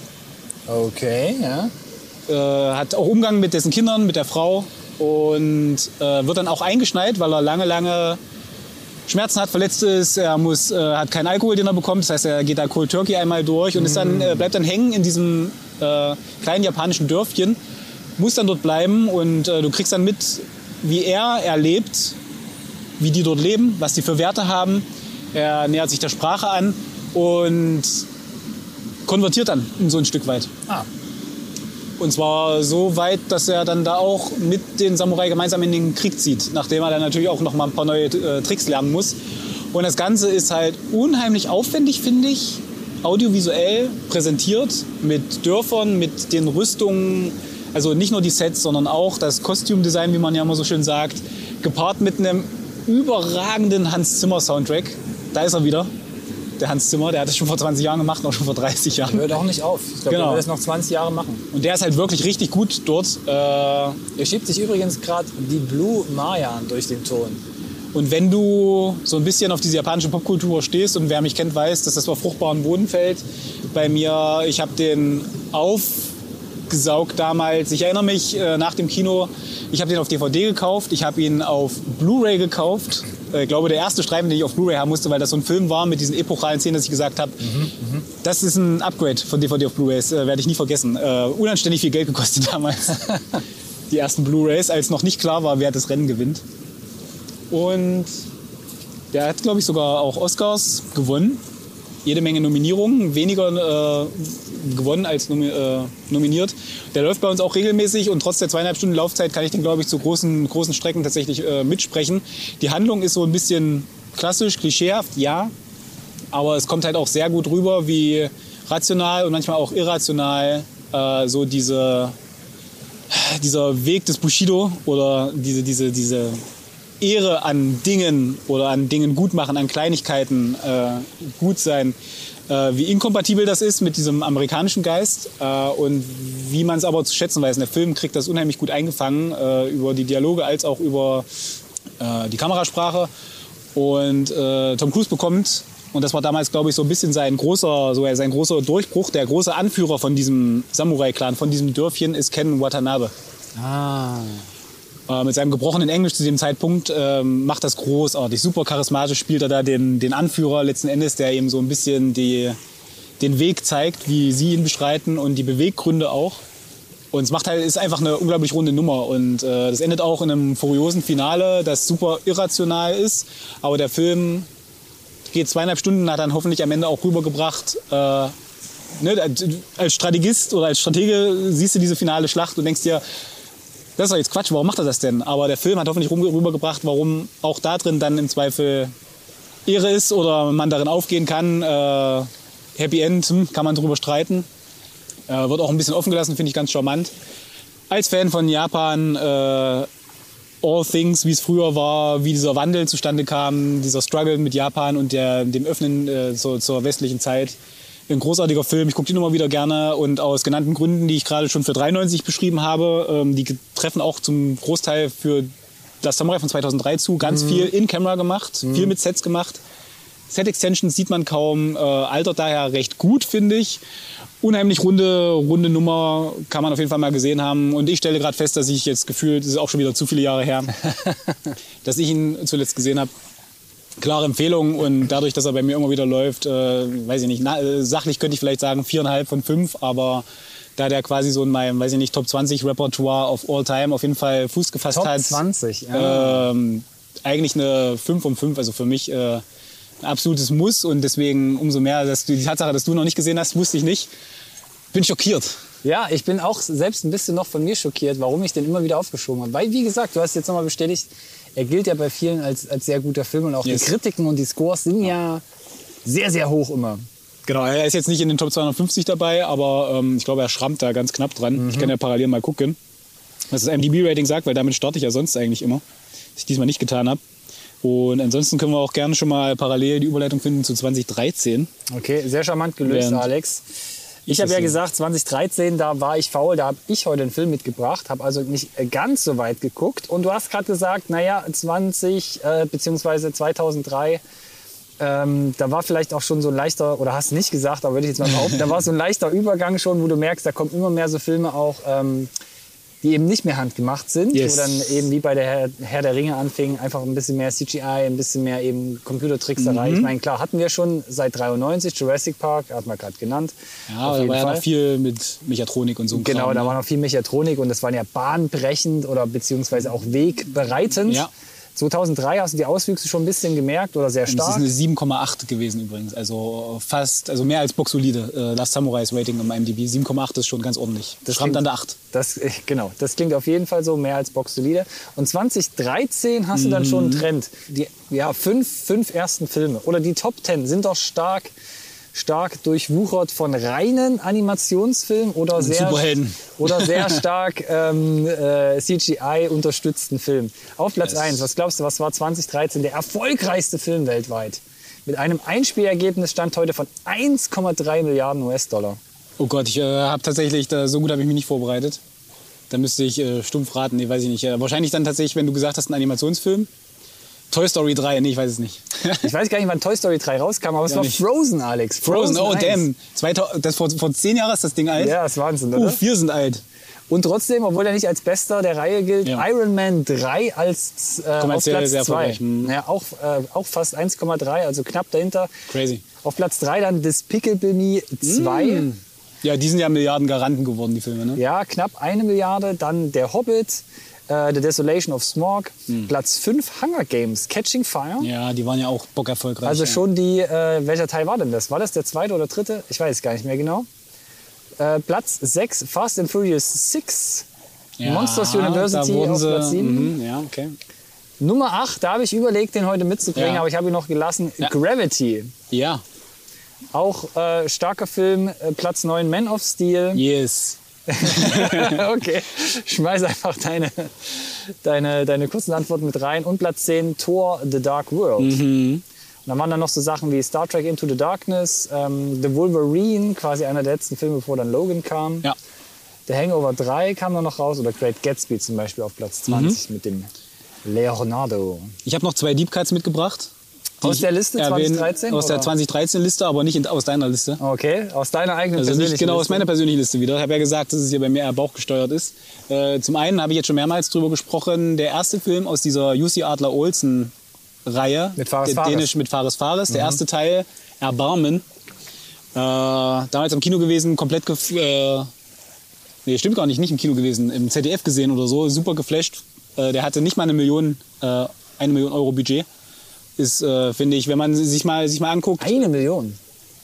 Okay, ja. äh, hat auch Umgang mit dessen Kindern, mit der Frau und äh, wird dann auch eingeschneit, weil er lange, lange Schmerzen hat, verletzt ist. Er muss, äh, hat keinen Alkohol, den er bekommt. Das heißt, er geht da Cold Turkey einmal durch und ist dann, äh, bleibt dann hängen in diesem äh, kleinen japanischen Dörfchen, muss dann dort bleiben und äh, du kriegst dann mit, wie er erlebt, wie die dort leben, was die für Werte haben. Er nähert sich der Sprache an und konvertiert dann so ein Stück weit. Ah, Und zwar so weit, dass er dann da auch mit den Samurai gemeinsam in den Krieg zieht, nachdem er dann natürlich auch noch mal ein paar neue äh, Tricks lernen muss. Und das Ganze ist halt unheimlich aufwendig, finde ich, audiovisuell präsentiert mit Dörfern, mit den Rüstungen, also nicht nur die Sets, sondern auch das Kostümdesign, wie man ja immer so schön sagt, gepaart mit einem überragenden Hans Zimmer Soundtrack. Da ist er wieder, der Hans Zimmer, der hat das schon vor 20 Jahren gemacht, auch schon vor 30 Jahren. hört auch nicht auf. Ich glaube, Genau. der will das noch 20 Jahre machen. Und der ist halt wirklich richtig gut dort. Äh, Er schiebt sich übrigens gerade die Blue Mayan durch den Ton. Und wenn du so ein bisschen auf diese japanische Popkultur stehst und wer mich kennt, weiß, dass das auf fruchtbaren Boden fällt. Bei mir, ich habe den aufgesaugt damals. Ich erinnere mich äh, nach dem Kino, ich habe den auf DVD gekauft, ich habe ihn auf Blu-ray gekauft. Äh, Ich glaube, der erste Streifen, den ich auf Blu-ray haben musste, weil das so ein Film war mit diesen epochalen Szenen, dass ich gesagt habe, das ist ein Upgrade von DVD auf Blu-rays, äh, werde ich nie vergessen. Äh, unanständig viel Geld gekostet [LAUGHS] damals. Die ersten Blu-rays, als noch nicht klar war, wer das Rennen gewinnt. Und der hat, glaube ich, sogar auch Oscars gewonnen. Jede Menge Nominierungen, weniger äh, gewonnen als nomi äh, nominiert. Der läuft bei uns auch regelmäßig und trotz der zweieinhalb Stunden Laufzeit kann ich den, glaube ich, zu großen, großen Strecken tatsächlich äh, mitsprechen. Die Handlung ist so ein bisschen klassisch, klischeehaft, ja. Aber es kommt halt auch sehr gut rüber, wie rational und manchmal auch irrational äh, so diese, dieser Weg des Bushido oder diese, diese, diese Ehre an Dingen oder an Dingen gut machen, an Kleinigkeiten äh, gut sein, äh, wie inkompatibel das ist mit diesem amerikanischen Geist äh, und wie man es aber zu schätzen weiß. Der Film kriegt das unheimlich gut eingefangen äh, über die Dialoge als auch über äh, die Kamerasprache. Und äh, Tom Cruise bekommt, und das war damals, glaube ich, so ein bisschen sein großer, so sein großer Durchbruch, der große Anführer von diesem Samurai-Clan, von diesem Dörfchen, ist Ken Watanabe. Ah. Äh, mit seinem gebrochenen Englisch zu dem Zeitpunkt ähm, macht das großartig. Super charismatisch spielt er da den, den Anführer letzten Endes, der ihm so ein bisschen die, den Weg zeigt, wie sie ihn beschreiten und die Beweggründe auch. Und es macht halt, ist einfach eine unglaublich runde Nummer. Und äh, das endet auch in einem furiosen Finale, das super irrational ist. Aber der Film geht zweieinhalb Stunden, hat dann hoffentlich am Ende auch rübergebracht. Äh, ne, als Strategist oder als Stratege siehst du diese finale Schlacht und denkst dir, das ist doch jetzt Quatsch, warum macht er das denn? Aber der Film hat hoffentlich rübergebracht, warum auch da drin dann im Zweifel Ehre ist oder man darin aufgehen kann. Äh, Happy End, hm, kann man drüber streiten. Äh, wird auch ein bisschen offen gelassen, finde ich ganz charmant. Als Fan von Japan, äh, All Things, wie es früher war, wie dieser Wandel zustande kam, dieser Struggle mit Japan und der, dem Öffnen äh, zur, zur westlichen Zeit. Ein großartiger Film, ich gucke den immer wieder gerne und aus genannten Gründen, die ich gerade schon für 93 beschrieben habe, ähm, die treffen auch zum Großteil für das Samurai von 2003 zu. Ganz viel in Camera gemacht, viel mit Sets gemacht. Set-Extensions sieht man kaum, äh, altert daher recht gut, finde ich. Unheimlich runde, runde Nummer, kann man auf jeden Fall mal gesehen haben. Und ich stelle gerade fest, dass ich jetzt gefühlt, das ist auch schon wieder zu viele Jahre her, [LAUGHS] dass ich ihn zuletzt gesehen habe. Klare Empfehlung und dadurch, dass er bei mir immer wieder läuft, äh, weiß ich nicht, na, äh, sachlich könnte ich vielleicht sagen viereinhalb von fünf, aber da der quasi so in meinem, weiß ich nicht, Top 20 Repertoire of all time auf jeden Fall Fuß gefasst Top hat. 20, ja. Ähm, eigentlich eine 5 von 5, also für mich äh, ein absolutes Muss und deswegen umso mehr, dass du die Tatsache, dass du noch nicht gesehen hast, wusste ich nicht. Bin schockiert. Ja, ich bin auch selbst ein bisschen noch von mir schockiert, warum ich den immer wieder aufgeschoben habe. Weil, wie gesagt, du hast jetzt nochmal bestätigt, er gilt ja bei vielen als, als sehr guter Film und auch Yes. die Kritiken und die Scores sind ja sehr, sehr hoch immer. Genau, er ist jetzt nicht in den Top 250 dabei, aber ähm, ich glaube, er schrammt da ganz knapp dran. Ich kann ja parallel mal gucken, was das MDB-Rating sagt, weil damit starte ich ja sonst eigentlich immer, was ich diesmal nicht getan habe. Und ansonsten können wir auch gerne schon mal parallel die Überleitung finden zu 2013. Okay, sehr charmant gelöst, Während- Alex. Ich habe ja gesagt, 2013, da war ich faul, da habe ich heute einen Film mitgebracht, habe also nicht äh, ganz so weit geguckt. Und du hast gerade gesagt, naja, 20 äh, beziehungsweise 2003, ähm, da war vielleicht auch schon so ein leichter, oder hast nicht gesagt, aber würde ich jetzt mal behaupten, da war so ein leichter Übergang schon, wo du merkst, da kommen immer mehr so Filme auch, ähm, die eben nicht mehr handgemacht sind, Yes. wo dann eben wie bei der Herr, Herr der Ringe anfing, einfach ein bisschen mehr CGI, ein bisschen mehr eben Computertrickserei. Mhm. Ich meine, klar, hatten wir schon seit 93, Jurassic Park, hat man gerade genannt. Ja, da war ja noch viel mit Mechatronik und so. Genau, Kram, da ne? war noch viel Mechatronik und das waren ja bahnbrechend oder beziehungsweise auch wegbereitend. Ja. 2003 hast du die Auswüchse schon ein bisschen gemerkt oder sehr stark. Das ist eine 7,8 gewesen übrigens. Also fast, also mehr als Boxolide. Äh, Last Samurais Rating im IMDb. 7,8 ist schon ganz ordentlich. Das schrammt an der 8. Das, äh, genau, das klingt auf jeden Fall so, mehr als boxsolide. Und 2013 hast du dann Mhm. schon einen Trend. Die ja, fünf, fünf ersten Filme oder die Top Ten sind doch stark, stark durchwuchert von reinen Animationsfilmen oder sehr, oder sehr [LAUGHS] stark ähm, äh, CGI-unterstützten Filmen. Auf Platz Yes. 1, was glaubst du, was war 2013 der erfolgreichste Film weltweit? Mit einem Einspielergebnis stand heute von 1,3 Milliarden US-Dollar. Oh Gott, ich äh, habe tatsächlich, da, so gut habe ich mich nicht vorbereitet. Da müsste ich äh, stumpf raten, nee, weiß ich nicht. Äh, wahrscheinlich dann tatsächlich, wenn du gesagt hast, ein Animationsfilm. Toy Story 3, nee, ich weiß es nicht. Ich weiß gar nicht, wann Toy Story 3 rauskam, aber es Ja, war nicht. Frozen, Alex. Frozen, oh 1. damn. 2000, das vor, vor zehn Jahren ist das Ding alt. Ja, das ist Wahnsinn, oder? Uff, wir sind alt. Und trotzdem, obwohl er nicht als bester der Reihe gilt, Ja. Iron Man 3 als äh, auf Kommerziell Platz sehr 2. erfolgreich, hm. Ja, auch, äh, auch fast 1,3, also knapp dahinter. Crazy. Auf Platz 3 dann Despicable Me 2. Ja, die sind ja Milliarden Garanten geworden, die Filme, ne? Ja, knapp eine Milliarde. Dann Der Hobbit, äh, The Desolation of Smog. Platz 5 Hunger Games, Catching Fire. Hm. Ja, die waren ja auch bockerfolgreich. Also schon die, äh, welcher Teil war denn das? War das der zweite oder dritte? Ich weiß es gar nicht mehr genau. Äh, Platz 6, Fast and Furious 6. ja, Monsters University auf Platz 7. Mhm, ja, okay. Nummer 8, da habe ich überlegt, den heute mitzubringen, Ja. aber ich habe ihn noch gelassen. Ja. Gravity. Ja, Auch äh, starker Film. Äh, Platz 9, Man of Steel. yes. [LAUGHS] okay, schmeiß einfach deine, deine, deine kurzen Antworten mit rein. Und Platz 10, Thor, The Dark World. Mhm. Und dann waren dann noch so Sachen wie Star Trek Into the Darkness, ähm, The Wolverine, quasi einer der letzten Filme, bevor dann Logan kam. Ja. The Hangover 3 kam dann noch raus oder Great Gatsby zum Beispiel auf Platz 20 Mhm. mit dem Leonardo. Ich habe noch zwei Deep Cuts mitgebracht. Aus der Liste erwähne- 2013, Aus der oder? 2013-Liste, aber nicht in, aus deiner Liste. Okay, aus deiner eigenen Also nicht persönlichen genau aus Liste. meiner persönlichen Liste wieder. Ich habe ja gesagt, dass es hier bei mir eher bauchgesteuert ist. Äh, zum einen habe ich jetzt schon mehrmals drüber gesprochen, der erste Film aus dieser UC Adler Olsen Reihe. Mit Fares der Fares. Mhm. Dänisch mit Fares Fares. Der erste Teil, Erbarmen. Äh, damals im Kino gewesen, komplett gef äh, Nee, stimmt gar nicht, nicht im Kino gewesen, im ZDF gesehen oder so, super geflasht. Äh, der hatte nicht mal eine Million, äh, eine Million Euro Budget. Ist, äh, finde ich, wenn man sich mal, sich mal anguckt, Eine Million.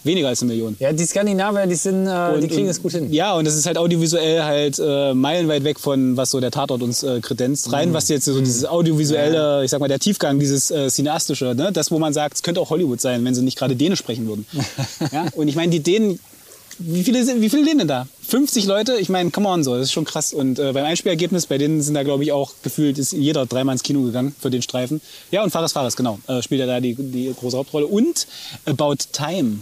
weniger als eine Million. Ja, die Skandinavier, die, sind, äh, die Und- kriegen und- es gut hin. Ja, und das ist halt audiovisuell halt äh, meilenweit weg von, was so der Tatort uns äh, kredenzt. Rein, was jetzt so dieses audiovisuelle, ich sag mal, der Tiefgang, dieses äh, cineastische, ne? das, wo man sagt, es könnte auch Hollywood sein, wenn sie nicht gerade Dänisch sprechen würden. [LAUGHS] ja? Und ich meine, die Dänen, wie viele, sind, wie viele Dänen da? 50 Leute? Ich meine, come on, so, das ist schon krass. Und äh, beim Einspielergebnis, bei denen sind da, glaube ich, auch gefühlt, ist jeder dreimal ins Kino gegangen für den Streifen. Ja, und Fares Fares, genau, äh, spielt er da die, die große Hauptrolle. Und About Time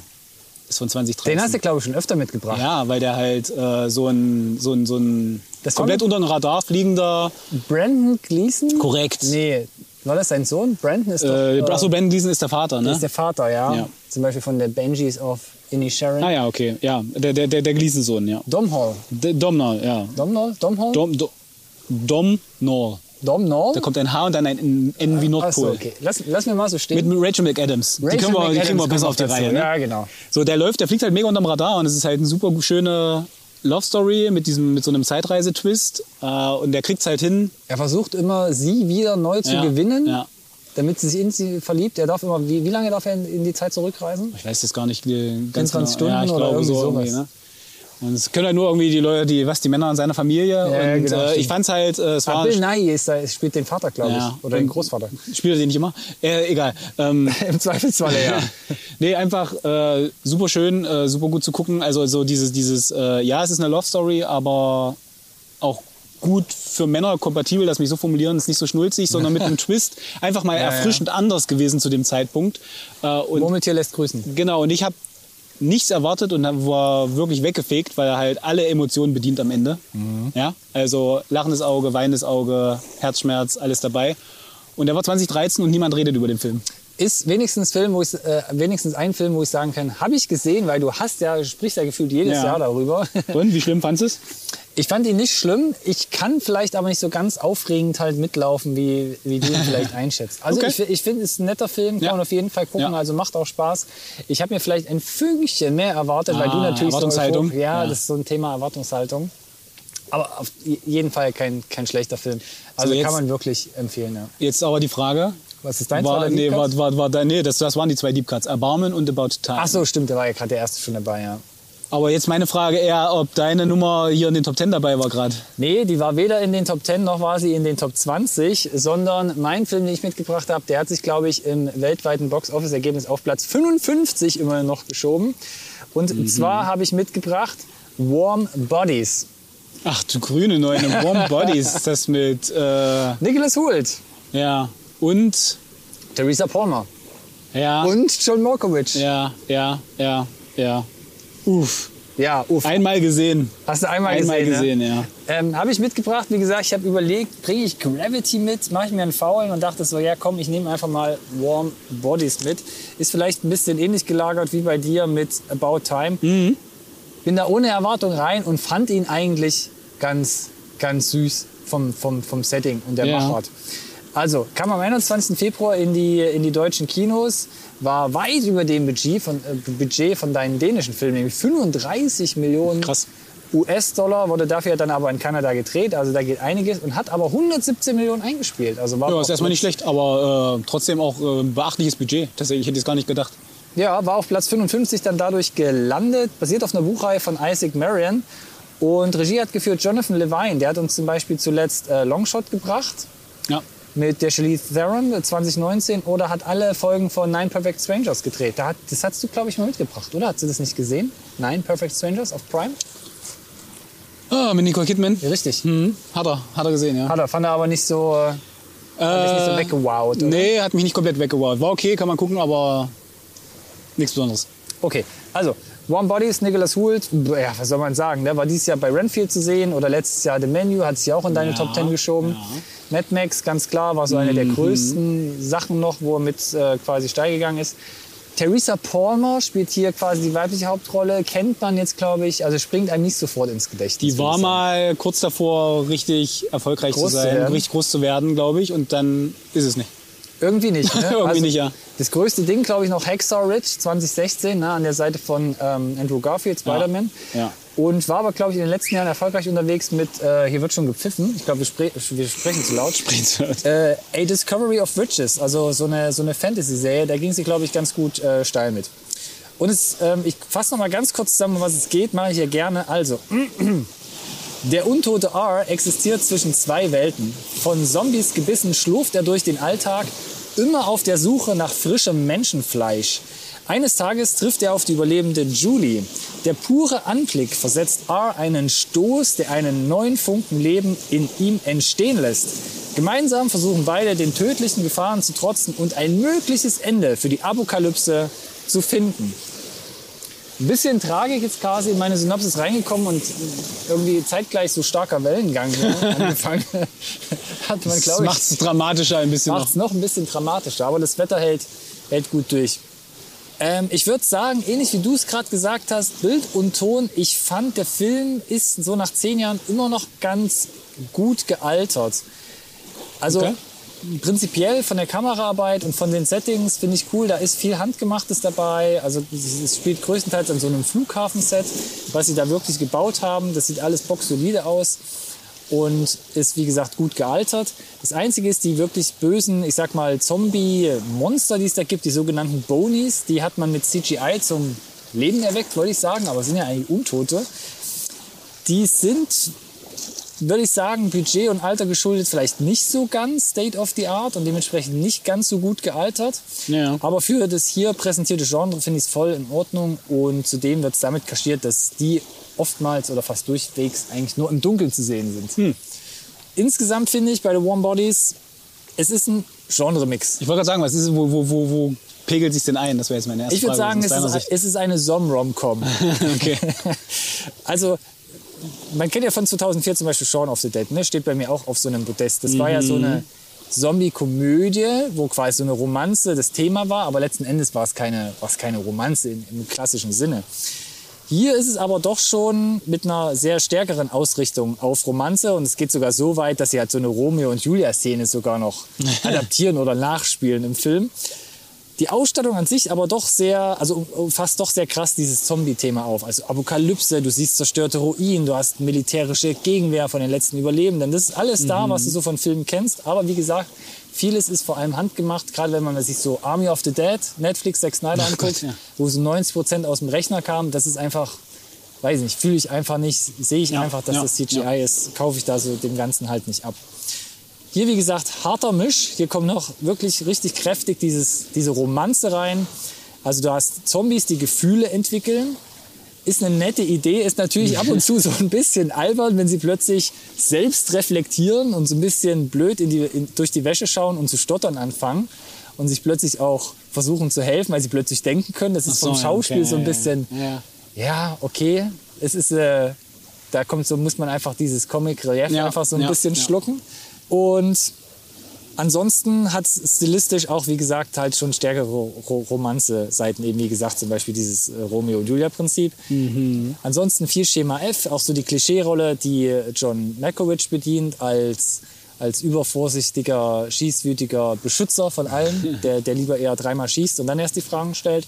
ist von 2013. Den hast du, glaube ich, schon öfter mitgebracht. Ja, weil der halt äh, so ein, so ein, so ein Das komplett unter dem Radar fliegender. Brandon Gleason? Korrekt. Nee, war das sein Sohn? Brandon ist doch Äh, äh, Achso, Ben Gleason ist der Vater, ne? ist der Vater, ja. Ja. Zum Beispiel von der Benjis of Inisharan. ah ja, okay. Ja, der, der, der, der Gleason-Sohn, ja. Domhnall. D Domnall, ja. Domhnall? Domhnall? Dom, Do Domnall. Domhnall? Da kommt ein H und dann ein N wie Nordpol. Achso, okay. Lass, lass mir mal so stehen. Mit Rachel McAdams. die, Rachel können wir, die McAdams kriegen wir besser auf die. Reihe. Ne? Ja, genau. So, der läuft, der fliegt halt mega unterm Radar und es ist halt eine super schöne Love Story mit, diesem, mit so einem Zeitreise-Twist. Äh, und der kriegt es halt hin. Er versucht immer, sie wieder neu zu Ja, gewinnen, Ja. Damit sie sich in sie verliebt. Er darf immer, wie, wie lange darf er in, in die Zeit zurückreisen? Ich weiß jetzt gar nicht wie, ganz 24 genau. ja, ich Stunden oder glaube irgendwie so sowas. irgendwie, ne? Und es können halt nur irgendwie die Leute, die, was, die Männer in seiner Familie. Ja, und genau, äh, ich fand's halt, äh, es Ah, war. Bill Nye ist da, spielt den Vater, glaube Ja. ich. Oder den Großvater. Spielt er den nicht immer? Äh, egal. Ähm, [LAUGHS] Im Zweifelsfall, ja. [LAUGHS] nee, einfach äh, super schön, äh, super gut zu gucken. Also so dieses, dieses, äh, ja, es ist eine Love Story, aber auch gut für Männer kompatibel, lass mich so formulieren, ist nicht so schnulzig, sondern mit einem [LAUGHS] Twist. Einfach mal Ja, ja. erfrischend anders gewesen zu dem Zeitpunkt. Äh, und Murmeltier lässt grüßen. Genau, und ich habe nichts erwartet und war wirklich weggefegt, weil er halt alle Emotionen bedient am Ende. Ja, also lachendes Auge, weinendes Auge, Herzschmerz, alles dabei. Und der war 2013 und niemand redet über den Film. Ist wenigstens, Film, wo ich, äh, wenigstens ein Film, wo ich sagen kann, habe ich gesehen, weil du hast ja, sprichst ja gefühlt jedes Ja. Jahr darüber. [LAUGHS] Und wie schlimm fandest du es? Ich fand ihn nicht schlimm. Ich kann vielleicht aber nicht so ganz aufregend halt mitlaufen, wie, wie du ihn vielleicht [LAUGHS] einschätzt. Also Okay. ich, ich finde, es ist ein netter Film, kann Ja. man auf jeden Fall gucken, Ja. also macht auch Spaß. Ich habe mir vielleicht ein Fünkchen mehr erwartet, weil du Ah, natürlich Erwartungshaltung. So, ja, Ja. das ist so ein Thema Erwartungshaltung. Aber auf jeden Fall kein, kein schlechter Film. Also So, jetzt- kann man wirklich empfehlen. Ja. Jetzt aber die Frage. Was ist dein war, zweiter nee, war, war, war, nee das, das waren die zwei Deep Cuts. Erbarmen und About Time. Ach so, stimmt, da war ja gerade der erste schon dabei, ja. Aber jetzt meine Frage eher, ob deine Nummer hier in den Top 10 dabei war gerade. Nee, die war weder in den Top 10 noch war sie in den Top 20, sondern mein Film, den ich mitgebracht habe, der hat sich, glaube ich, im weltweiten Box-Office-Ergebnis auf Platz 55 immer noch geschoben. Und Mhm. zwar habe ich mitgebracht Warm Bodies. Ach du grüne Neune, Warm [LAUGHS] Bodies. Das mit, äh, Nicholas Hoult, ja. Und, Theresa Palmer ja. und John Malkovich. Ja, ja, ja, ja. Uff. Ja, uff. Einmal gesehen. Hast du einmal, Einmal gesehen, gesehen, ja. Ähm, habe ich mitgebracht, wie gesagt, ich habe überlegt, bringe ich Gravity mit, mache ich mir einen Faulen und dachte so, ja komm, ich nehme einfach mal Warm Bodies mit. Ist vielleicht ein bisschen ähnlich gelagert wie bei dir mit About Time. Mhm. Bin da ohne Erwartung rein und fand ihn eigentlich ganz, ganz süß vom, vom, vom Setting und der Ja. Machart. Also, kam am 21. Februar in die, in die deutschen Kinos, war weit über dem Budget von, äh, Budget von deinen dänischen Filmen, nämlich 35 Millionen. US-Dollar, wurde dafür dann aber in Kanada gedreht, also da geht einiges und hat aber 117 Millionen eingespielt. Also war Ja, ist erstmal nicht schlecht, aber äh, trotzdem auch äh, ein beachtliches Budget. Tatsächlich, ich hätte es gar nicht gedacht. Ja, war auf Platz 55 dann dadurch gelandet, basiert auf einer Buchreihe von Isaac Marion. Und Regie hat geführt Jonathan Levine, der hat uns zum Beispiel zuletzt äh, Longshot gebracht. Mit der Charlize Theron äh, 2019 oder hat alle Folgen von Nine Perfect Strangers gedreht. Da hat, das hast du, glaube ich, mal mitgebracht, oder? Hast du das nicht gesehen? Nine Perfect Strangers auf Prime? Ah, mit Nicole Kidman. Ja, richtig. Mhm. Hat er, hat er gesehen, ja. Hat er, fand er aber nicht so, äh, hat dich nicht so weggewowt, oder? Nee, hat mich nicht komplett weggewowt. War okay, kann man gucken, aber nichts Besonderes. Okay, also Warm Bodies, Nicholas Hoult, ja, was soll man sagen, der war dieses Jahr bei Renfield zu sehen oder letztes Jahr The Menu, hat sich auch in deine Ja, Top 10 geschoben. ja. Mad Max, ganz klar, war so eine der größten Sachen noch, wo er mit äh, quasi steil gegangen ist. Theresa Palmer spielt hier quasi die weibliche Hauptrolle, kennt man jetzt, glaube ich, also springt einem nicht sofort ins Gedächtnis. Die war mal kurz davor, richtig erfolgreich Groß zu zu sein, werden. richtig groß zu werden, glaube ich. Und dann ist es nicht. Irgendwie nicht. Ne? [LAUGHS] Irgendwie nicht, ja. Das größte Ding, glaube ich, noch Hacksaw Ridge 2016, ne, an der Seite von ähm, Andrew Garfield, Spider-Man. ja. Und war aber, glaube ich, in den letzten Jahren erfolgreich unterwegs mit, äh, hier wird schon gepfiffen, ich glaube, wir, spre wir [LAUGHS] sprechen zu laut. Äh, A Discovery of Witches, also so eine, so eine Fantasy-Serie, da ging sie, glaube ich, ganz gut äh, steil mit. Und es, ähm, ich fasse noch mal ganz kurz zusammen, um was es geht, mache ich hier gerne. Also, [CLEARS THROAT] der untote R existiert zwischen zwei Welten. Von Zombies gebissen schlurft er durch den Alltag, immer auf der Suche nach frischem Menschenfleisch. Eines Tages trifft er auf die überlebende Julie. Der pure Anblick versetzt R einen Stoß, der einen neuen Funken Leben in ihm entstehen lässt. Gemeinsam versuchen beide, den tödlichen Gefahren zu trotzen und ein mögliches Ende für die Apokalypse zu finden. Ein bisschen Tragik jetzt quasi in meine Synopsis reingekommen und irgendwie zeitgleich so starker Wellengang so [LAUGHS] angefangen. Hat man, Das glaube macht es dramatischer ein bisschen macht noch. es noch ein bisschen dramatischer, aber das Wetter hält, hält gut durch. Ähm, ich würde sagen, ähnlich wie du es gerade gesagt hast, Bild und Ton, ich fand, der Film ist so nach zehn Jahren immer noch ganz gut gealtert. Also Okay. Prinzipiell von der Kameraarbeit und von den Settings finde ich cool. Da ist viel Handgemachtes dabei. Also es spielt größtenteils an so einem Flughafenset, was sie da wirklich gebaut haben. Das sieht alles boxsolide aus und ist wie gesagt gut gealtert. Das Einzige ist, die wirklich bösen, ich sag mal Zombie-Monster, die es da gibt, die sogenannten Bonies, die hat man mit CGI zum Leben erweckt, wollte ich sagen, aber sind ja eigentlich Untote. Die sind würde ich sagen, Budget und Alter geschuldet vielleicht nicht so ganz State of the Art und dementsprechend nicht ganz so gut gealtert. Ja. Aber für das hier präsentierte Genre finde ich es voll in Ordnung und zudem wird es damit kaschiert, dass die oftmals oder fast durchwegs eigentlich nur im Dunkeln zu sehen sind. Hm. Insgesamt finde ich bei The Warm Bodies, es ist ein Genre-Mix. Ich wollte gerade sagen, was ist es, wo, wo, wo, wo pegelt sich denn ein? Das wäre jetzt meine erste Ich würde Frage. sagen, es aus deiner ist, es ist eine Som-Rom-Com. [LAUGHS] okay. [LAUGHS] Also, man kennt ja von 2004 zum Beispiel Shaun of the Dead, ne? steht bei mir auch auf so einem Podest. Das war ja so eine Zombie-Komödie, wo quasi so eine Romanze das Thema war, aber letzten Endes war es keine, war es keine Romanze im, im klassischen Sinne. Hier ist es aber doch schon mit einer sehr stärkeren Ausrichtung auf Romanze und es geht sogar so weit, dass sie halt so eine Romeo und Julia Szene sogar noch [LAUGHS] adaptieren oder nachspielen im Film. Die Ausstattung an sich aber doch sehr, also fasst doch sehr krass dieses Zombie-Thema auf. Also Apokalypse, du siehst zerstörte Ruinen, du hast militärische Gegenwehr von den letzten Überlebenden. Das ist alles da, was du so von Filmen kennst. Aber wie gesagt, vieles ist vor allem handgemacht. Gerade wenn man sich so Army of the Dead, Netflix, Zack Snyder anguckt, ja. wo so 90 Prozent aus dem Rechner kam, das ist einfach, weiß ich nicht, fühle ich einfach nicht, sehe ich Ja, einfach, dass ja, das CGI ist, kaufe ich da so dem Ganzen halt nicht ab. Hier, wie gesagt, harter Misch. Hier kommt noch wirklich richtig kräftig dieses, diese Romanze rein. Also du hast Zombies, die Gefühle entwickeln. Ist eine nette Idee, ist natürlich ab und zu so ein bisschen albern, wenn sie plötzlich selbst reflektieren und so ein bisschen blöd in die, in, durch die Wäsche schauen und zu stottern anfangen und sich plötzlich auch versuchen zu helfen, weil sie plötzlich denken können. Das ist so, vom Schauspiel okay, so ein bisschen, Ja. ja, okay. Es ist, äh, da kommt so, muss man einfach dieses Comic Relief Ja, einfach so ein ja, bisschen schlucken. Und ansonsten hat es stilistisch auch, wie gesagt, halt schon stärkere Ro Romanze-Seiten, eben wie gesagt, zum Beispiel dieses äh, Romeo und Julia-Prinzip. Mhm. Ansonsten viel Schema F, auch so die Klischee-Rolle, die John Malkovich bedient als als übervorsichtiger, schießwütiger Beschützer von allem, [LAUGHS] der, der lieber eher dreimal schießt und dann erst die Fragen stellt.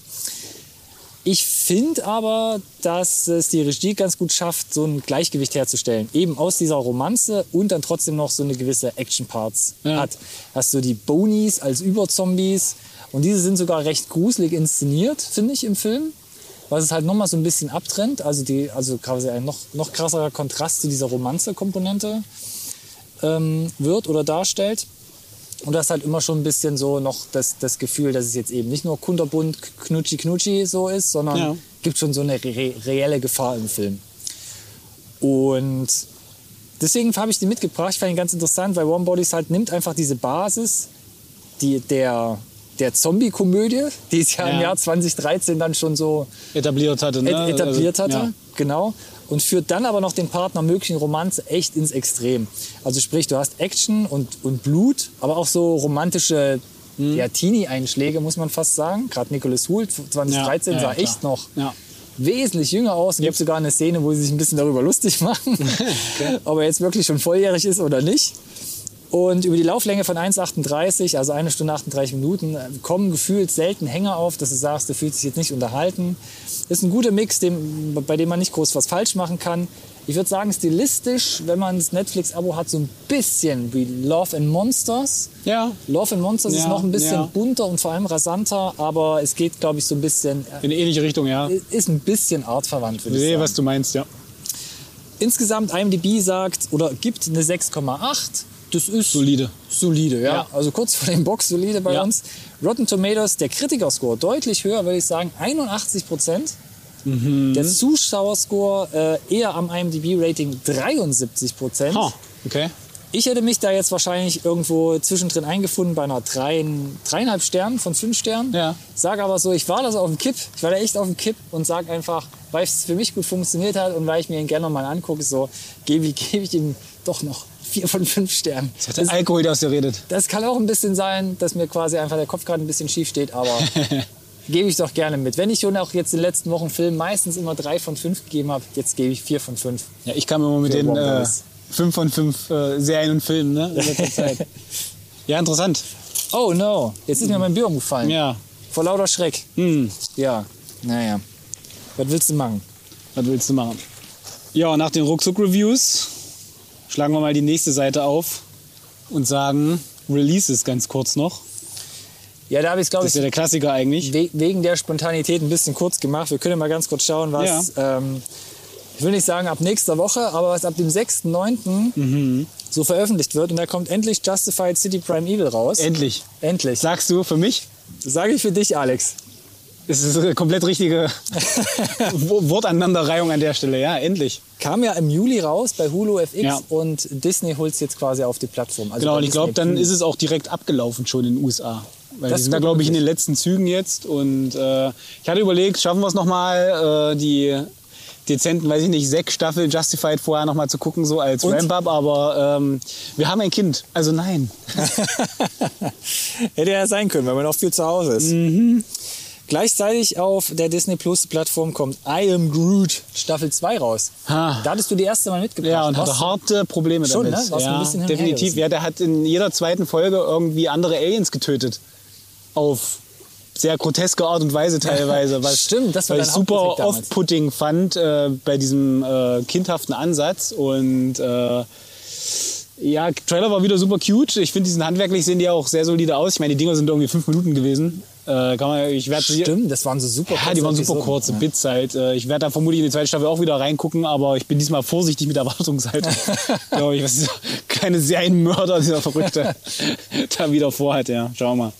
Ich finde aber, dass es die Regie ganz gut schafft, so ein Gleichgewicht herzustellen. Eben aus dieser Romanze und dann trotzdem noch so eine gewisse Action-Parts Ja. hat. Hast du die Bonies als Überzombies und diese sind sogar recht gruselig inszeniert, finde ich, im Film. Was es halt nochmal so ein bisschen abtrennt. Also, die, also quasi ein noch, noch krasserer Kontrast zu dieser Romanze-Komponente ähm, wird oder darstellt. Und das halt immer schon ein bisschen so noch das, das Gefühl, dass es jetzt eben nicht nur kunterbunt, knutschi knutschi so ist, sondern Ja. gibt schon so eine re reelle Gefahr im Film. Und deswegen habe ich die mitgebracht. Ich fand ihn ganz interessant, weil Warm Bodies halt nimmt einfach diese Basis die, der, der Zombie-Komödie, die es ja, im Ja. Jahr 2013 dann schon so Etabliert hatte, ne? et- etabliert Also, hatte, ja. genau. Und führt dann aber noch den Partner möglichen Romanze echt ins Extrem. Also sprich, du hast Action und, und Blut, aber auch so romantische Mhm. ja, Teenie-Einschläge, muss man fast sagen. Gerade Nicholas Hoult 2013 Ja, ja, sah klar. echt noch Ja. wesentlich jünger aus. Es gibt sogar eine Szene, wo sie sich ein bisschen darüber lustig [LAUGHS] machen, [LAUGHS] ob er jetzt wirklich schon volljährig ist oder nicht. Und über die Lauflänge von 1,38, also eine Stunde 38 Minuten, äh, kommen gefühlt selten Hänger auf, dass du sagst, du fühlst dich jetzt nicht unterhalten. Ist ein guter Mix, dem, bei dem man nicht groß was falsch machen kann. Ich würde sagen, stilistisch, wenn man das Netflix-Abo hat, so ein bisschen wie Love and Monsters. ja, Love and Monsters ist Ja, noch ein bisschen ja. bunter und vor allem rasanter, aber es geht, glaube ich, so ein bisschen, äh, in eine ähnliche Richtung, ja. ist ein bisschen artverwandt, würde Ich ich sehe, sagen. was du meinst, ja. Insgesamt IMDb sagt oder gibt eine 6,8. Das ist Solide. Solide, ja. Ja. Also kurz vor dem Box solide bei Ja. uns. Rotten Tomatoes, der Kritikerscore deutlich höher, würde ich sagen, 81 Prozent. Mhm. Der Zuschauerscore äh, eher am IMDb-Rating 73 Prozent. Ha, okay. Ich hätte mich da jetzt wahrscheinlich irgendwo zwischendrin eingefunden bei einer dreien, dreieinhalb Sternen von fünf Sternen. Ja. Sag aber so, ich war da so auf dem Kipp. Ich war da echt auf dem Kipp und sag einfach, weil es für mich gut funktioniert hat und weil ich mir ihn gerne mal angucke, so gebe [LAUGHS] gebe ich ihm doch noch vier von fünf Sternen. Das hat der Alkohol, der aus dir redet. Das kann auch ein bisschen sein, dass mir quasi einfach der Kopf gerade ein bisschen schief steht, aber [LAUGHS] gebe ich doch gerne mit. Wenn ich schon auch jetzt in den letzten Wochen Film meistens immer drei von fünf gegeben habe, jetzt gebe ich vier von fünf. Ja, ich kam immer mit den äh. 5 von 5 äh, Serien und Filmen ne, in letzter [LAUGHS] Zeit. Ja, interessant. Oh no, jetzt ist mir mein Bier umgefallen. Ja. Vor lauter Schreck. Hm, Ja, naja. Was willst du machen? was willst du machen? Ja, nach den Ruckzuck-Reviews schlagen wir mal die nächste Seite auf und sagen Releases ganz kurz noch. Ja, da habe ich es, glaube Das ist ja ich, der Klassiker eigentlich. we wegen der Spontanität ein bisschen kurz gemacht. Wir können ja mal ganz kurz schauen, was, ähm, ich will nicht sagen ab nächster Woche, aber was ab dem 6.9. Mhm. so veröffentlicht wird. Und da kommt endlich Justified City Prime Evil raus. Endlich. endlich. Sagst du für mich? Sage ich für dich, Alex. Es ist eine komplett richtige [LAUGHS] Wo- Wortaneinanderreihung an der Stelle. Ja, endlich. Kam ja im Juli raus bei Hulu FX Ja. und Disney holt es jetzt quasi auf die Plattform. Also Genau, und ich glaube, dann ist es auch direkt abgelaufen schon in den USA. Weil Das die sind da, glaube ich, in den letzten Zügen jetzt. Und äh, ich hatte überlegt, schaffen wir es nochmal, äh, die dezenten, weiß ich nicht, sechs Staffeln Justified vorher nochmal zu gucken, so als? Ramp-Up. Aber ähm, wir haben ein Kind, also nein. [LAUGHS] Hätte ja sein können, weil man auch viel zu Hause ist. Mhm. Gleichzeitig auf der Disney Plus Plattform kommt I Am Groot Staffel 2 raus. Ha. Da hattest du die erste Mal mitgebracht. Ja, und hatte harte Probleme Schon, damit. ne? Warst du ein ja, definitiv. Ja, der hat in jeder zweiten Folge irgendwie andere Aliens getötet. Auf sehr groteske Art und Weise teilweise. [LAUGHS] Was, Stimmt, das war was ich super off-putting fand äh, bei diesem äh, kindhaften Ansatz. Und äh, ja, Trailer war wieder super cute. Ich finde, diesen handwerklich sehen die auch sehr solide aus. Ich meine, die Dinger sind irgendwie fünf Minuten gewesen. Äh, kann man, ich werde sie Stimmt, das waren so super ja, die waren super kurze. Bits halt. Äh, Ich werde da vermutlich in die zweite Staffel auch wieder reingucken, aber ich bin diesmal vorsichtig mit der [LAUGHS] Erwartungshaltung. [LAUGHS] Glaube ich, was dieser kleine Serienmörder, dieser Verrückte, [LAUGHS] da wieder vorhat. Ja, schauen wir mal.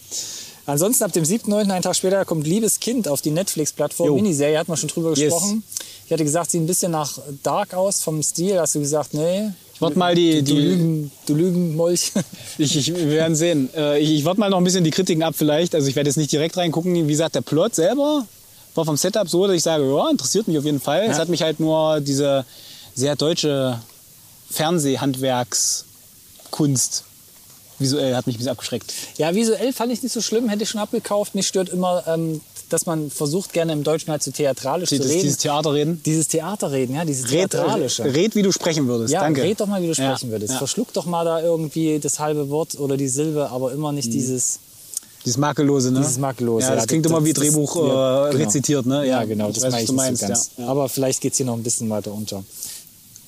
Ansonsten ab dem 7.9., einen Tag später, kommt Liebes Kind auf die Netflix-Plattform. Miniserie, hat man schon drüber Yes. gesprochen. Ich hatte gesagt, sieht ein bisschen nach Dark aus vom Stil. Hast du gesagt, nee. Ich warte mal die, Du, die Lügen, du Lügenmolch. [LAUGHS] ich, ich, wir werden sehen. Äh, Ich, ich warte mal noch ein bisschen die Kritiken ab vielleicht. Also ich werde jetzt nicht direkt reingucken. Wie gesagt, der Plot selber war vom Setup so, dass ich sage, ja, interessiert mich auf jeden Fall. Es hat mich halt nur diese sehr deutsche Fernsehhandwerkskunst visuell hat mich ein bisschen abgeschreckt. Ja, visuell fand ich nicht so schlimm, hätte ich schon abgekauft. Mich stört immer, ähm, dass man versucht, gerne im Deutschen halt so theatralisch zu Dieses, reden. dieses Theaterreden. Dieses Theaterreden, ja, dieses Red, theatralische. red, wie du sprechen würdest. ja, Danke. red doch mal, wie du Ja, sprechen würdest. ja. Verschluck doch mal da irgendwie das halbe Wort oder die Silbe, aber immer nicht dieses. Dieses makellose, ne? Dieses makellose, Ja, das ja, klingt das- immer wie das- Drehbuch ja, äh, genau. rezitiert, ne? Ja, genau, das weiß, meine ich du meinst. so ganz. Ja. Aber vielleicht geht es hier noch ein bisschen weiter unter.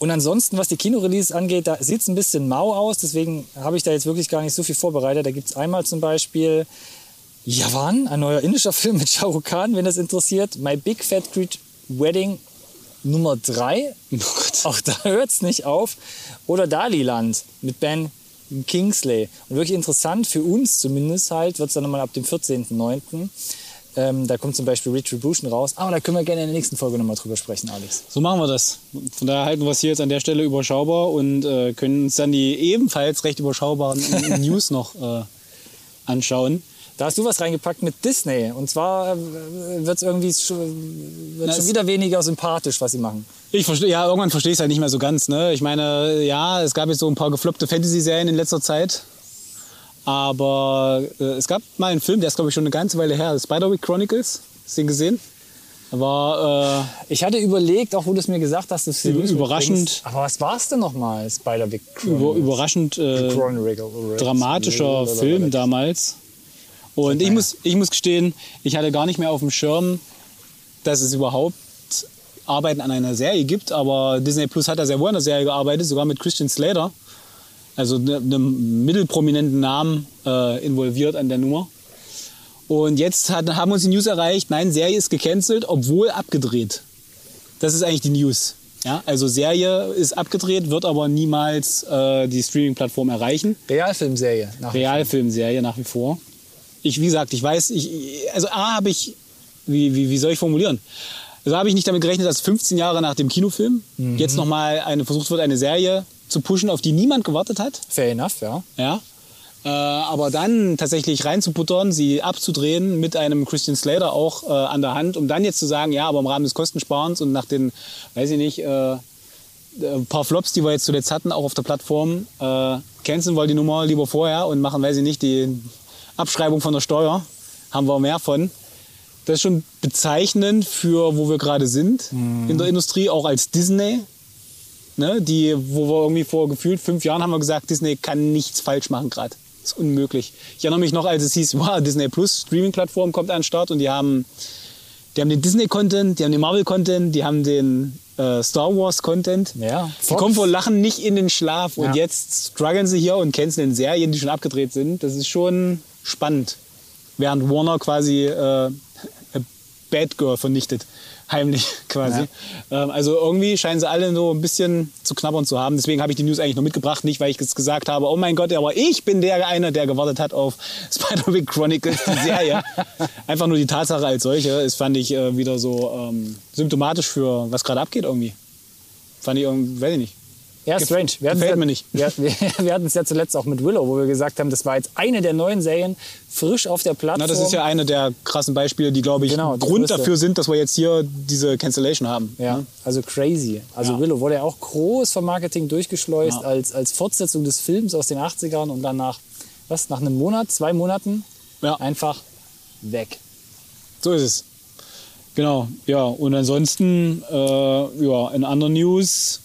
Und ansonsten, was die Kinoreleases angeht, da sieht es ein bisschen mau aus. Deswegen habe ich da jetzt wirklich gar nicht so viel vorbereitet. Da gibt es einmal zum Beispiel Javan, ein neuer indischer Film mit Shah Rukh Khan, wenn das interessiert. My Big Fat Greek Wedding Nummer 3. Oh. Auch da hört es nicht auf. Oder Daliland mit Ben Kingsley. Und wirklich interessant für uns zumindest halt, wird es dann nochmal ab dem 14.09. Ähm, da kommt zum Beispiel Retribution raus. Aber da können wir gerne in der nächsten Folge nochmal drüber sprechen, Alex. So machen wir das. Von daher halten wir es hier jetzt an der Stelle überschaubar und äh, können uns dann die ebenfalls recht überschaubaren [LAUGHS] News noch äh, anschauen. Da hast du was reingepackt mit Disney. Und zwar wird es irgendwie schon, Na, schon wieder weniger sympathisch, was sie machen. Ich verstehe, ja, irgendwann verstehe ich es halt nicht mehr so ganz. Ne? Ich meine, ja, es gab jetzt so ein paar gefloppte Fantasy-Serien in letzter Zeit. Aber äh, es gab mal einen Film, der ist glaube ich schon eine ganze Weile her, Spiderwick Chronicles. Hast du den gesehen? War äh, Ich hatte überlegt, auch wo du es mir gesagt hast, dass du es überraschend. Aber was war es denn nochmal, Spider-Big über, überraschend äh, dramatischer Film damals. Und ich muss, ich muss gestehen, ich hatte gar nicht mehr auf dem Schirm, dass es überhaupt Arbeiten an einer Serie gibt. Aber Disney Plus hat da sehr wohl an der Serie gearbeitet, sogar mit Christian Slater. Also ne- einem mittelprominenten Namen äh, involviert an der Nummer. Und jetzt hat, haben uns die News erreicht, nein, Serie ist gecancelt, obwohl abgedreht. Das ist eigentlich die News. Ja, also Serie ist abgedreht, wird aber niemals äh, die Streaming-Plattform erreichen. Realfilmserie. nach wie Realfilmserie nach wie vor. Ich, wie gesagt, ich weiß, ich, also A habe ich, wie, wie, wie soll ich formulieren? Also habe ich nicht damit gerechnet, dass 15 Jahre nach dem Kinofilm jetzt nochmal eine, versucht wird, eine Serie zu pushen, auf die niemand gewartet hat. Fair enough, ja. Ja. Äh, aber dann tatsächlich reinzuputtern, sie abzudrehen mit einem Christian Slater auch äh, an der Hand, um dann jetzt zu sagen, ja, aber im Rahmen des Kostensparens und nach den, weiß ich nicht, äh, ein paar Flops, die wir jetzt zuletzt hatten, auch auf der Plattform, äh, canceln wir die Nummer lieber vorher und machen, weiß ich nicht, die Abschreibung von der Steuer. Haben wir mehr von. Das ist schon bezeichnend für, wo wir gerade sind in der Industrie, auch als Disney. Ne, die, wo wir irgendwie vor gefühlt fünf Jahren haben wir gesagt, Disney kann nichts falsch machen gerade. Ist unmöglich. Ich erinnere mich noch, als es hieß, wow, Disney Plus Streaming-Plattform kommt an den Start und die haben, die haben den Disney-Content, die haben den Marvel-Content, die haben den äh, Star Wars-Content. Ja, Die kommen vor Lachen nicht in den Schlaf und Ja. jetzt strugglen sie hier und canceln Serien, die schon abgedreht sind. Das ist schon spannend. Während Warner quasi äh, Bad Girl vernichtet. Heimlich [LAUGHS] quasi. Ähm, also irgendwie scheinen sie alle so ein bisschen zu knabbern zu haben. Deswegen habe ich die News eigentlich noch mitgebracht. Nicht, weil ich jetzt gesagt habe, oh mein Gott, aber ich bin der eine, der gewartet hat auf [LAUGHS] Spider-Man Chronicles, die Serie. [LAUGHS] Einfach nur die Tatsache als solche. ist, fand ich äh, wieder so ähm, symptomatisch für was gerade abgeht irgendwie. Fand ich irgendwie, weiß ich nicht. Ja, strange. Wir gefällt ja, mir nicht. [LAUGHS] Wir, wir, wir hatten es ja zuletzt auch mit Willow, wo wir gesagt haben, das war jetzt eine der neuen Serien, frisch auf der Plattform. Na, das ist ja eine der krassen Beispiele, die, glaube ich, Genau, Grund größte. dafür sind, dass wir jetzt hier diese Cancellation haben. Ja, ne? also crazy. Also Ja. Willow wurde ja auch groß vom Marketing durchgeschleust Ja. als, als Fortsetzung des Films aus den 80ern und dann nach, was, nach einem Monat, zwei Monaten Ja. einfach weg. So ist es. Genau, ja. Und ansonsten, äh, ja, in anderen News,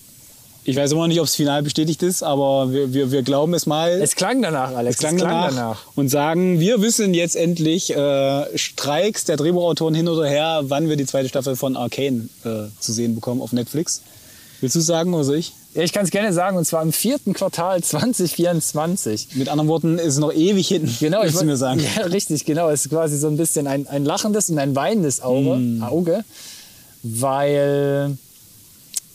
ich weiß immer noch nicht, ob es final bestätigt ist, aber wir, wir, wir glauben es mal. Es klang danach, Alex. Es klang danach, und sagen, wir wissen jetzt endlich äh, Streiks der Drehbuchautoren hin oder her, wann wir die zweite Staffel von Arcane äh, zu sehen bekommen auf Netflix. Willst du es sagen oder soll ich? Ja, ich kann es gerne sagen, und zwar im vierten Quartal 2024. Mit anderen Worten, ist es noch ewig hinten. Genau, wollt- mir sagen. [LAUGHS] Ja, richtig, genau. Es ist quasi so ein bisschen ein, ein lachendes und ein weinendes Auge, Mm. Auge, weil.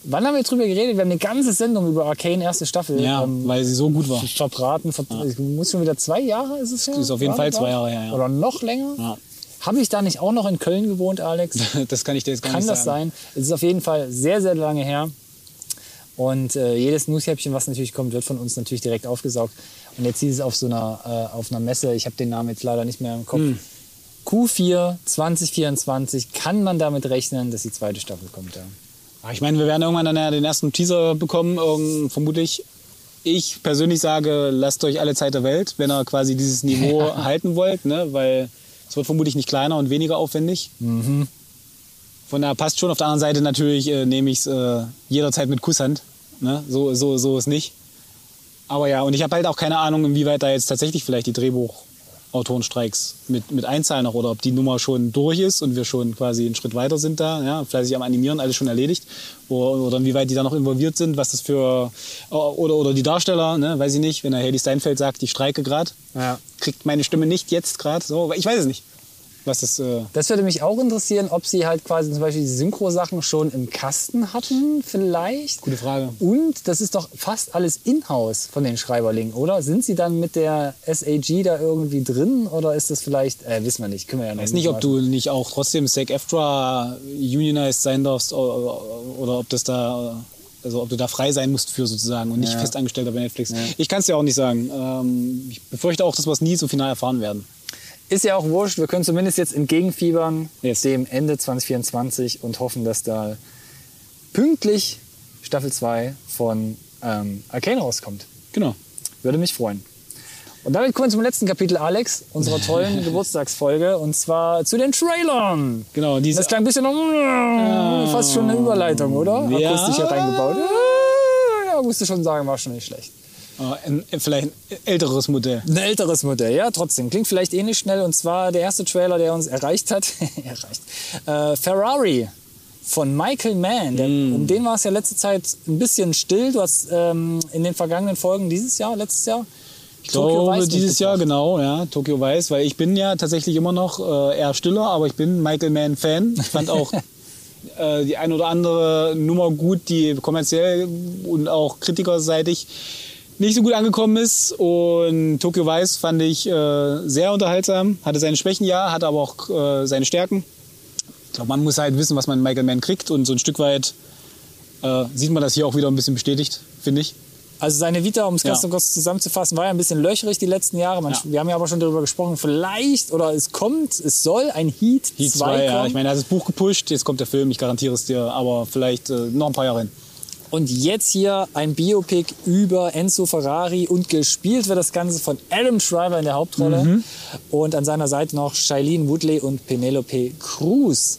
Wann haben wir drüber geredet? Wir haben eine ganze Sendung über Arcane erste Staffel Ja, ähm, weil sie so gut war. verbraten. Ver Muss schon wieder zwei Jahre ist es ja? Ist auf jeden Fall zwei Jahre her, ja. Oder noch länger? Ja. Habe ich da nicht auch noch in Köln gewohnt, Alex? [LAUGHS] Das kann ich dir jetzt gar Kann nicht das sagen. sein? Es ist auf jeden Fall sehr, sehr lange her. Und äh, jedes Newshäppchen, was natürlich kommt, wird von uns natürlich direkt aufgesaugt. Und jetzt hieß es auf so einer, äh, auf einer Messe, ich habe den Namen jetzt leider nicht mehr im Kopf. Hm. Q4 2024 kann man damit rechnen, dass die zweite Staffel kommt. Ja. Ah, Ich meine, wir werden irgendwann dann ja den ersten Teaser bekommen, irgend- vermutlich. Ich persönlich sage, lasst euch alle Zeit der Welt, wenn ihr quasi dieses Niveau [LAUGHS] halten wollt, ne? weil es wird vermutlich nicht kleiner und weniger aufwendig. Von daher passt schon. Auf der anderen Seite natürlich äh, nehme ich es äh, jederzeit mit Kusshand. Ne? So, so, so ist nicht. Aber ja, und ich habe halt auch keine Ahnung, inwieweit da jetzt tatsächlich vielleicht die Drehbuchautorenstreiks mit, mit einzahlen noch oder ob die Nummer schon durch ist und wir schon quasi einen Schritt weiter sind da, ja, fleißig am Animieren, alles schon erledigt. Oder, oder inwieweit die da noch involviert sind, was das für, oder, oder die Darsteller, ne, weiß ich nicht, wenn der Haley Steinfeld sagt, ich streike gerade, Ja. kriegt meine Stimme nicht jetzt gerade, so, ich weiß es nicht. Was das, äh, Das würde mich auch interessieren, ob sie halt quasi zum Beispiel die Synchro-Sachen schon im Kasten hatten, vielleicht. Gute Frage. Und das ist doch fast alles in-house von den Schreiberlingen, oder? Sind sie dann mit der SAG da irgendwie drin oder ist das vielleicht, äh, wissen wir nicht, können wir ja noch weiß nicht, ob du nicht auch trotzdem SAG-AFTRA unionized sein darfst oder, oder ob das da, also ob du da frei sein musst für sozusagen und nicht Ja. festangestellter bei Netflix. Ich kann es dir auch nicht sagen. Ähm, ich befürchte auch, dass wir es nie so final erfahren werden. Ist ja auch wurscht, wir können zumindest jetzt entgegenfiebern Yes. dem Ende 2024 und hoffen, dass da pünktlich Staffel 2 von ähm, Arcane rauskommt. Genau. Würde mich freuen. Und damit kommen wir zum letzten Kapitel, Alex, unserer tollen [LAUGHS] Geburtstagsfolge. Und zwar zu den Trailern. Genau, diese, Das klang ein bisschen noch, fast schon eine Überleitung, oder? Ja. Akustisch hier reingebaut. Ja, musst du schon sagen, war schon nicht schlecht. Äh, ein, vielleicht ein älteres Modell. Ein älteres Modell, ja, trotzdem. Klingt vielleicht ähnlich schnell. Und zwar der erste Trailer, der uns erreicht hat. [LAUGHS] erreicht. Äh, Ferrari von Michael Mann. Der, Um den war es ja letzte Zeit ein bisschen still. Du hast ähm, in den vergangenen Folgen dieses Jahr, letztes Jahr, Ich glaube, dieses Jahr genau, ja, Tokyo Weiß, weil ich bin ja tatsächlich immer noch äh, eher stiller, aber ich bin Michael Mann Fan. Ich fand auch [LAUGHS] äh, die ein oder andere Nummer gut, die kommerziell und auch kritikerseitig nicht so gut angekommen ist. Und Tokyo Weiß fand ich äh, sehr unterhaltsam, hatte seine Schwächen, ja, hatte aber auch äh, seine Stärken. Ich glaube, man muss halt wissen, was man in Michael Mann kriegt und so ein Stück weit äh, sieht man das hier auch wieder ein bisschen bestätigt, finde ich. Also seine Vita, um es ganz Ja. kurz zusammenzufassen, war ja ein bisschen löcherig die letzten Jahre. Man, Ja. Wir haben ja aber schon darüber gesprochen, vielleicht oder es kommt, es soll ein Heat, Die 2 zwei, ja. kommen. Ich meine, er hat das Buch gepusht, jetzt kommt der Film, ich garantiere es dir, aber vielleicht äh, noch ein paar Jahre hin. Und jetzt hier ein Biopic über Enzo Ferrari und gespielt wird das Ganze von Adam Shriver in der Hauptrolle Mhm. und an seiner Seite noch Shailene Woodley und Penelope Cruz.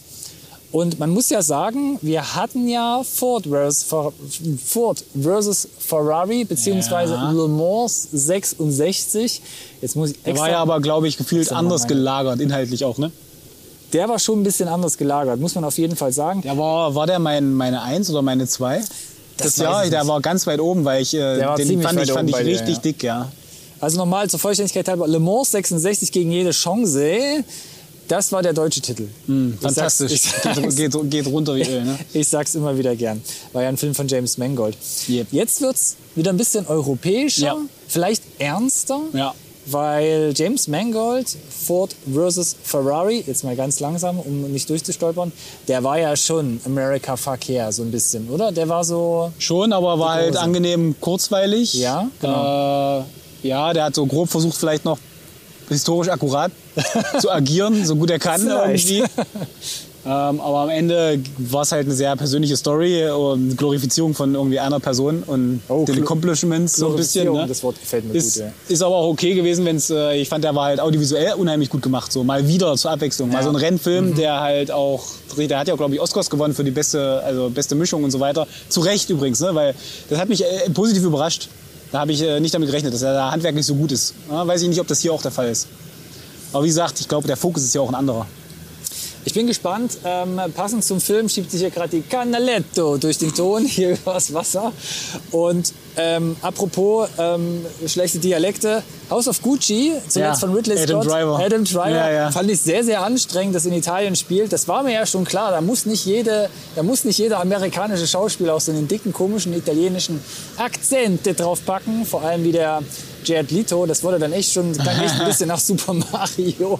Und man muss ja sagen, wir hatten ja Ford versus, Ford versus Ferrari beziehungsweise Ja. Le Mans 66. Jetzt muss ich Der extra, war ja aber, glaube ich, gefühlt anders gelagert, inhaltlich auch, ne? der war schon ein bisschen anders gelagert, muss man auf jeden Fall sagen. Der war, war der mein, meine Eins oder meine Zwei? Das, Jahr, ich der war ganz weit oben, weil ich äh, den fand ich, fand ich dir, richtig ja. dick, ja. Also nochmal zur Vollständigkeit halber, Le Mans 66 gegen jede Chance. Das war der deutsche Titel. Ich sag's- Fantastisch. Ich sag's, geht, geht, geht runter wie Öl, ne? [LAUGHS] ich sag's immer wieder gern. War ja ein Film von James Mangold. Yep. Jetzt wird's wieder ein bisschen europäischer, Ja. vielleicht ernster. Ja. Weil James Mangold, Ford versus Ferrari, jetzt mal ganz langsam, um nicht durchzustolpern, der war ja schon America Verkehr so ein bisschen, oder? Der war so. Schon, aber war halt angenehm kurzweilig. Ja, genau. Äh, ja, der hat so grob versucht, vielleicht noch historisch akkurat [LAUGHS] zu agieren, so gut er kann Vielleicht. irgendwie. [LAUGHS] Ähm, aber am Ende war es halt eine sehr persönliche Story und Glorifizierung von irgendwie einer Person und Oh, den Accomplishments so ein bisschen. Ne? das Wort gefällt mir ist, gut, ja. ist aber auch okay gewesen, wenn es, äh, ich fand, der war halt audiovisuell unheimlich gut gemacht, so mal wieder zur Abwechslung. Mal Ja. Mhm. so ein Rennfilm, der halt auch, der hat ja glaube ich Oscars gewonnen für die beste, also beste Mischung und so weiter. Zu Recht übrigens, ne? weil das hat mich äh, positiv überrascht. Da habe ich äh, nicht damit gerechnet, dass er da handwerklich so gut ist. Weiß ich nicht, ob das hier auch der Fall ist. Aber wie gesagt, ich glaube, der Fokus ist ja auch ein anderer. Ich bin gespannt. Ähm, passend zum Film schiebt sich hier gerade die Canaletto durch den Ton hier [LAUGHS] übers Wasser. Und ähm, apropos ähm, schlechte Dialekte, House of Gucci, zuletzt Ja, von Ridley Adam Scott, Driver. Adam Driver, Ja, ja. fand ich sehr, sehr anstrengend, dass in Italien spielt. Das war mir ja schon klar. Da muss nicht jede, da muss nicht jeder amerikanische Schauspieler auch so einen dicken, komischen italienischen Akzente draufpacken. Vor allem wie der Jared Leto. Das wurde dann echt schon, klang echt ein [LAUGHS] bisschen nach Super Mario.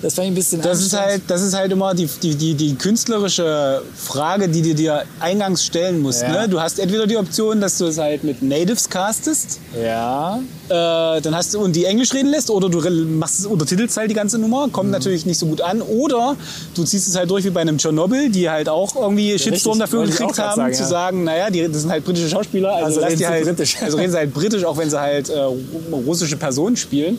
Das fand ich ein bisschen Das ist halt, das ist halt immer die, die, die, die künstlerische Frage, die du dir eingangs stellen musst. Ja. Ne? Du hast entweder die Option, dass du es halt mit Natives castest, Ja, äh, dann hast du und die Englisch reden lässt, oder du machst es untertitelst halt die ganze Nummer, kommt Mhm. natürlich nicht so gut an, oder du ziehst es halt durch wie bei einem Tschernobyl, die halt auch irgendwie Shitstorm dafür wollte ich gekriegt haben, sagen, zu ja. sagen, naja, die, das sind halt britische Schauspieler, also, Also lass reden die sie halt, britisch. also reden sie halt britisch, auch wenn sie halt äh, russische Personen spielen.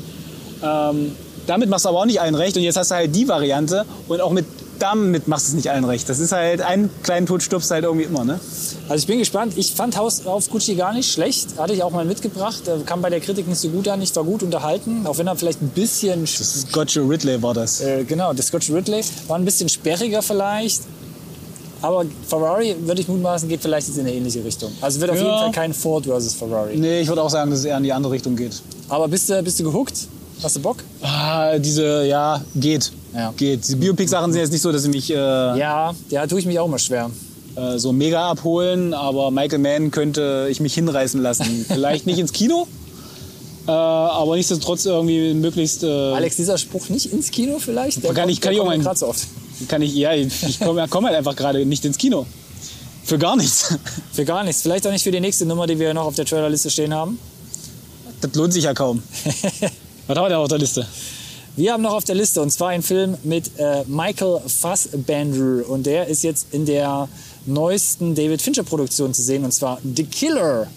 Ähm, damit machst du aber auch nicht allen recht. Und jetzt hast du halt die Variante und auch mit damit machst du es nicht allen recht. Das ist halt, einen kleinen Tod stirbst halt irgendwie immer, ne? also ich bin gespannt. Ich fand Haus auf Gucci gar nicht schlecht. Hatte ich auch mal mitgebracht. Äh, Kam bei der Kritik nicht so gut an. Ich war gut unterhalten. Auch wenn er vielleicht ein bisschen... Scotch Ridley war das. Äh, genau, der Scotch Ridley war ein bisschen sperriger vielleicht. Aber Ferrari, würde ich mutmaßen, geht vielleicht jetzt in eine ähnliche Richtung. Also wird auf Ja. jeden Fall kein Ford versus Ferrari. Nee, ich würde auch sagen, dass es eher in die andere Richtung geht. Aber bist du, bist du gehuckt? Hast du Bock? Ah, diese, ja, geht. Ja. Geht. Die Biopic-Sachen sind jetzt nicht so, dass sie mich äh, Ja, ja, tue ich mich auch mal schwer. äh, so mega abholen, aber Michael Mann könnte ich mich hinreißen lassen. [LAUGHS] Vielleicht nicht ins Kino, äh, aber nichtsdestotrotz irgendwie möglichst. Äh, Alex, dieser Spruch nicht ins Kino vielleicht? Der Kann ich- kann ich auch kommt so oft. Kann ich, ja, ich komme [LAUGHS] komm halt einfach gerade nicht ins Kino. Für gar nichts. [LAUGHS] Für gar nichts. Vielleicht auch nicht für die nächste Nummer, die wir noch auf der Trailerliste stehen haben. Das lohnt sich ja kaum. [LAUGHS] Was haben wir denn auf der Liste? Wir haben noch auf der Liste und zwar einen Film mit äh, Michael Fassbender und der ist jetzt in der neuesten David Fincher Produktion zu sehen und zwar The Killer.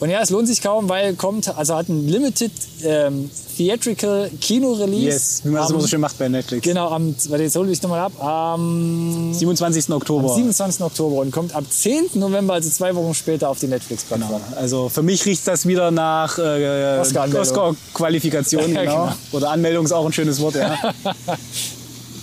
Und ja, es lohnt sich kaum, weil kommt, also hat ein Limited ähm, Theatrical Kino-Release. Yes, wie man das am- immer so schön macht bei Netflix. Genau, am, warte, jetzt hole ich nochmal ab, am 27. Oktober. 27. Oktober und kommt ab 10. November, also zwei Wochen später, auf die Netflix-Plattform. Also für mich riecht das wieder nach äh. Oscar-Qualifikation. [LAUGHS] Ja, genau. genau. Oder Anmeldung ist auch ein schönes Wort, ja. [LAUGHS]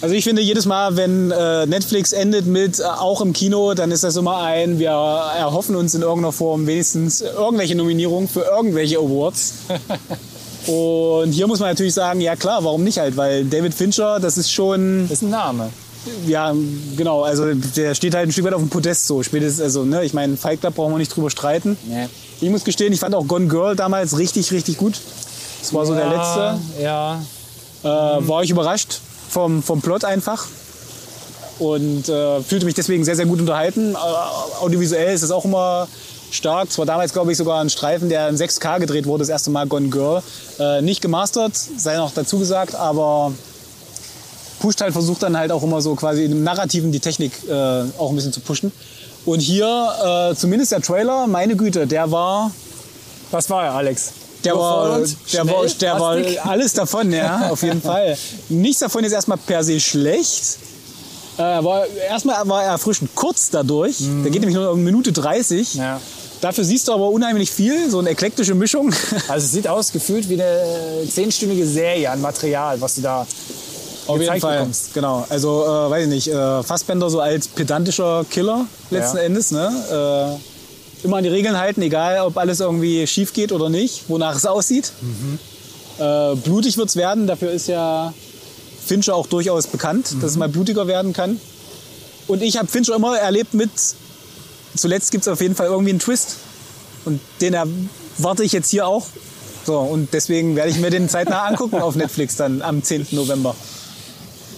Also ich finde jedes Mal, wenn äh, Netflix endet mit äh, auch im Kino, dann ist das immer ein, wir erhoffen uns in irgendeiner Form wenigstens irgendwelche Nominierungen für irgendwelche Awards. [LAUGHS] Und hier muss man natürlich sagen, ja klar, warum nicht halt, weil David Fincher, das ist schon, Das ist ein Name. ja genau, also der steht halt ein Stück weit auf dem Podest so. Spätestens, also ne, ich meine, Fight Club brauchen wir nicht drüber streiten. Nee. Ich muss gestehen, ich fand auch Gone Girl damals richtig, richtig gut. Das war so der letzte. Ja, Äh, war ich überrascht vom, vom Plot einfach. Und äh, fühlte mich deswegen sehr, sehr gut unterhalten. Äh, audiovisuell ist das auch immer stark. Es war damals, glaube ich, sogar ein Streifen, der in 6K gedreht wurde, das erste Mal Gone Girl. Äh, nicht gemastert, sei noch dazu gesagt, aber pusht halt, versucht dann halt auch immer so quasi im Narrativen die Technik äh, auch ein bisschen zu pushen. Und hier, äh, zumindest der Trailer, meine Güte, der war was war er, Alex? der war, der war, der war alles davon, ja, auf jeden [LAUGHS] Fall. Nichts davon ist erstmal per se schlecht. Äh, war, erstmal war er erfrischend kurz dadurch. Der geht nämlich nur eine Minute 30. Mhm. Ja. Dafür siehst du aber unheimlich viel, so eine eklektische Mischung. [LAUGHS] Also es sieht aus, gefühlt wie eine zehnstündige Serie an Material, was du da Auf jeden Fall. bekommst. Genau. Also, äh, weiß ich nicht, äh, Fassbender so als pedantischer Killer letzten Ja. Endes. Ne? Äh, immer an die Regeln halten, egal ob alles irgendwie schief geht oder nicht, wonach es aussieht. Mhm. Äh, blutig wird es werden, dafür ist ja Fincher auch durchaus bekannt, dass Mhm. es mal blutiger werden kann. Und ich habe Fincher immer erlebt mit, zuletzt gibt es auf jeden Fall irgendwie einen Twist. Und den erwarte ich jetzt hier auch. So, und deswegen werde ich mir den zeitnah [LAUGHS] angucken auf Netflix dann am 10. November.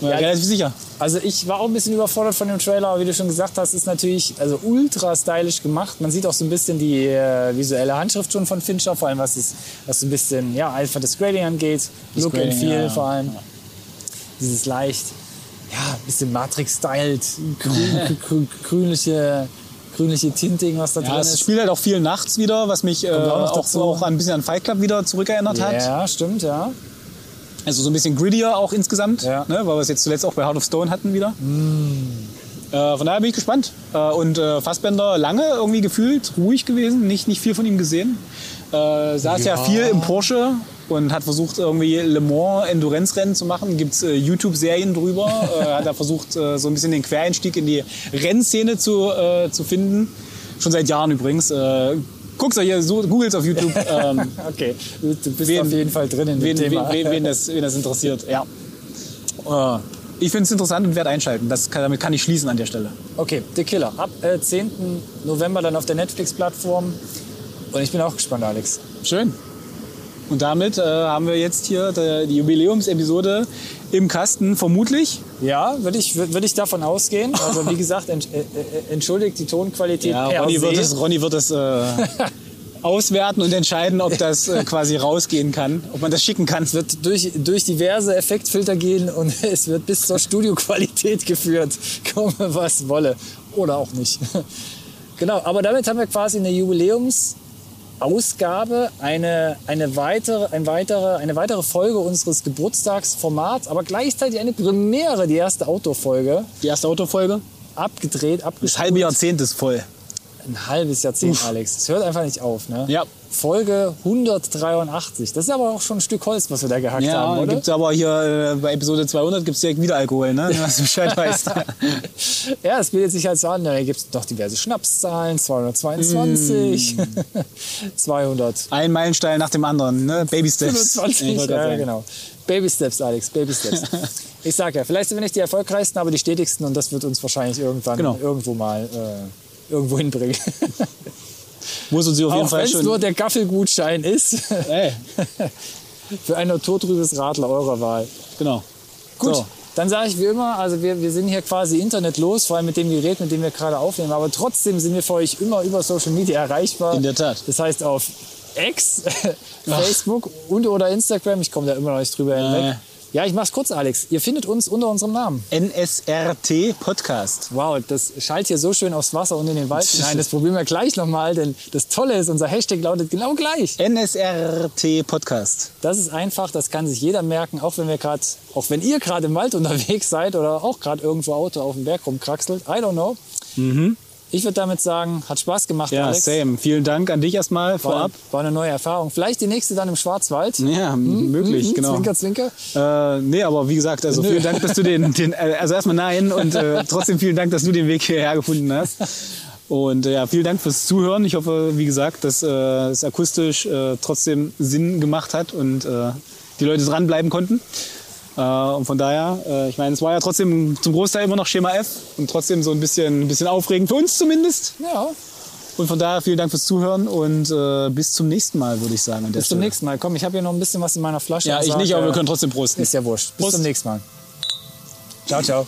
Ja, relativ sicher. Also ich war auch ein bisschen überfordert von dem Trailer, aber wie du schon gesagt hast, ist natürlich also ultra stylisch gemacht. Man sieht auch so ein bisschen die äh, visuelle Handschrift schon von Fincher, vor allem was, es, was so ein bisschen ja, einfach das Grading angeht. Das Look Grading, and Feel ja, ja. vor allem. Dieses leicht, ja, ein bisschen Matrix-styled, [LAUGHS] grün, grün, grünliche, grünliche Tinting, was da Ja, drin es ist. spielt halt auch viel nachts wieder, was mich äh, auch auch, auch ein bisschen an Fight Club wieder zurückerinnert hat. Ja, stimmt, ja. Also so ein bisschen grittier auch insgesamt, Ja. ne, weil wir es jetzt zuletzt auch bei Heart of Stone hatten wieder. Äh, von daher bin ich gespannt. Äh, und äh, Fassbender lange irgendwie gefühlt ruhig gewesen, nicht, nicht viel von ihm gesehen. Äh, saß ja. viel im Porsche und hat versucht irgendwie Le Mans Endurance-Rennen zu machen. Gibt äh, YouTube-Serien drüber. [LAUGHS] äh, hat er versucht äh, so ein bisschen den Quereinstieg in die Rennszene zu, äh, zu finden. Schon seit Jahren übrigens. Äh, guck's euch hier, so, googles auf YouTube. [LAUGHS] Ähm, Okay, du bist Wen- auf jeden Fall drin in dem wen, Thema. wen, wen, das, wen das interessiert. Ja. Äh, [LAUGHS] ich finde es interessant und werde einschalten. Das kann, damit kann ich schließen an der Stelle. Okay, The Killer. Ab äh, 10. November dann auf der Netflix-Plattform. Und ich bin auch gespannt, Alex. Schön. Und damit äh, haben wir jetzt hier die, die Jubiläumsepisode im Kasten, vermutlich. Ja, würde ich, würd würd ich davon ausgehen. Also wie gesagt, ent, äh, äh, entschuldigt die Tonqualität Ja, per Ronny wird es, Ronny wird es äh, [LAUGHS] auswerten und entscheiden, ob das äh, quasi rausgehen kann, ob man das schicken kann. Es wird durch, durch diverse Effektfilter gehen und [LAUGHS] es wird bis zur Studioqualität geführt. [LAUGHS] Komme, was wolle. Oder auch nicht. Genau, aber damit haben wir quasi eine Jubiläumsausgabe, eine, eine, weitere, ein weitere, eine weitere Folge unseres Geburtstagsformats, aber gleichzeitig eine Premiere, die erste Outdoor-Folge, Die erste Autofolge. abgedreht, Das abgespielt. halbe Jahrzehnt ist voll. Ein halbes Jahrzehnt, Alex. Es hört einfach nicht auf, ne? Ja. Folge 183. Das ist aber auch schon ein Stück Holz, was wir da gehackt Ja, haben, oder? gibt's aber hier äh, bei Episode 200 gibt es direkt wieder Alkohol, ne? was du Bescheid [LAUGHS] weißt. Ja, es bietet sich halt so an. Da gibt es noch diverse Schnapszahlen. 222, Mm. [LAUGHS] 200. Ein Meilenstein nach dem anderen, ne? Baby Steps. 25, Ich wollte grad ja, genau. Baby Steps, Alex, Baby Steps. [LAUGHS] ich sag ja, vielleicht sind wir nicht die erfolgreichsten, aber die stetigsten und das wird uns wahrscheinlich irgendwann Genau. irgendwo mal äh, irgendwo hinbringen. Es uns auf jeden Auch wenn Fall es schon. nur der Gaffelgutschein ist Ey, [LAUGHS] für ein naturtrübes Radler eurer Wahl. genau. Gut, So. dann sage ich wie immer, also wir, wir sind hier quasi internetlos, vor allem mit dem Gerät, mit dem wir gerade aufnehmen, aber trotzdem sind wir für euch immer über Social Media erreichbar. In der Tat. Das heißt auf X, [LAUGHS] Facebook und oder Instagram, ich komme da immer noch nicht drüber hinweg. Ja, ich mach's kurz, Alex. Ihr findet uns unter unserem Namen. NSRT Podcast. Wow, das schallt hier so schön aufs Wasser und in den Wald hinein. Das probieren wir gleich nochmal, denn das Tolle ist, unser Hashtag lautet genau gleich. NSRT Podcast. Das ist einfach, das kann sich jeder merken, auch wenn wir gerade, auch wenn ihr gerade im Wald [LAUGHS] unterwegs seid oder auch gerade irgendwo Auto auf dem Berg rumkraxelt. I don't know. Ich würde damit sagen, hat Spaß gemacht, Ja, Alex. same. Vielen Dank an dich erstmal War, vorab. war eine neue Erfahrung. Vielleicht die nächste dann im Schwarzwald. Ja, möglich, Mhm, genau. Zwinker, zwinker. Äh, nee, aber wie gesagt, also vielen Dank, dass du den, [LAUGHS] den äh, also erstmal nein und äh, trotzdem vielen Dank, dass du den Weg hierher gefunden hast. Und äh, ja, vielen Dank fürs Zuhören. Ich hoffe, wie gesagt, dass äh, es akustisch äh, trotzdem Sinn gemacht hat und äh, die Leute dranbleiben konnten. Äh, und von daher, äh, ich meine, es war ja trotzdem zum Großteil immer noch Schema F und trotzdem so ein bisschen, ein bisschen aufregend für uns zumindest. Ja, Und von daher vielen Dank fürs Zuhören und äh, bis zum nächsten Mal, würde ich sagen. Bis zum Stelle. nächsten Mal. Komm, ich habe hier noch ein bisschen was in meiner Flasche. Ja, ich sag, nicht, aber wir äh, können trotzdem prosten. Ist ja wurscht. Bis Prost. zum nächsten Mal. Ciao, ciao.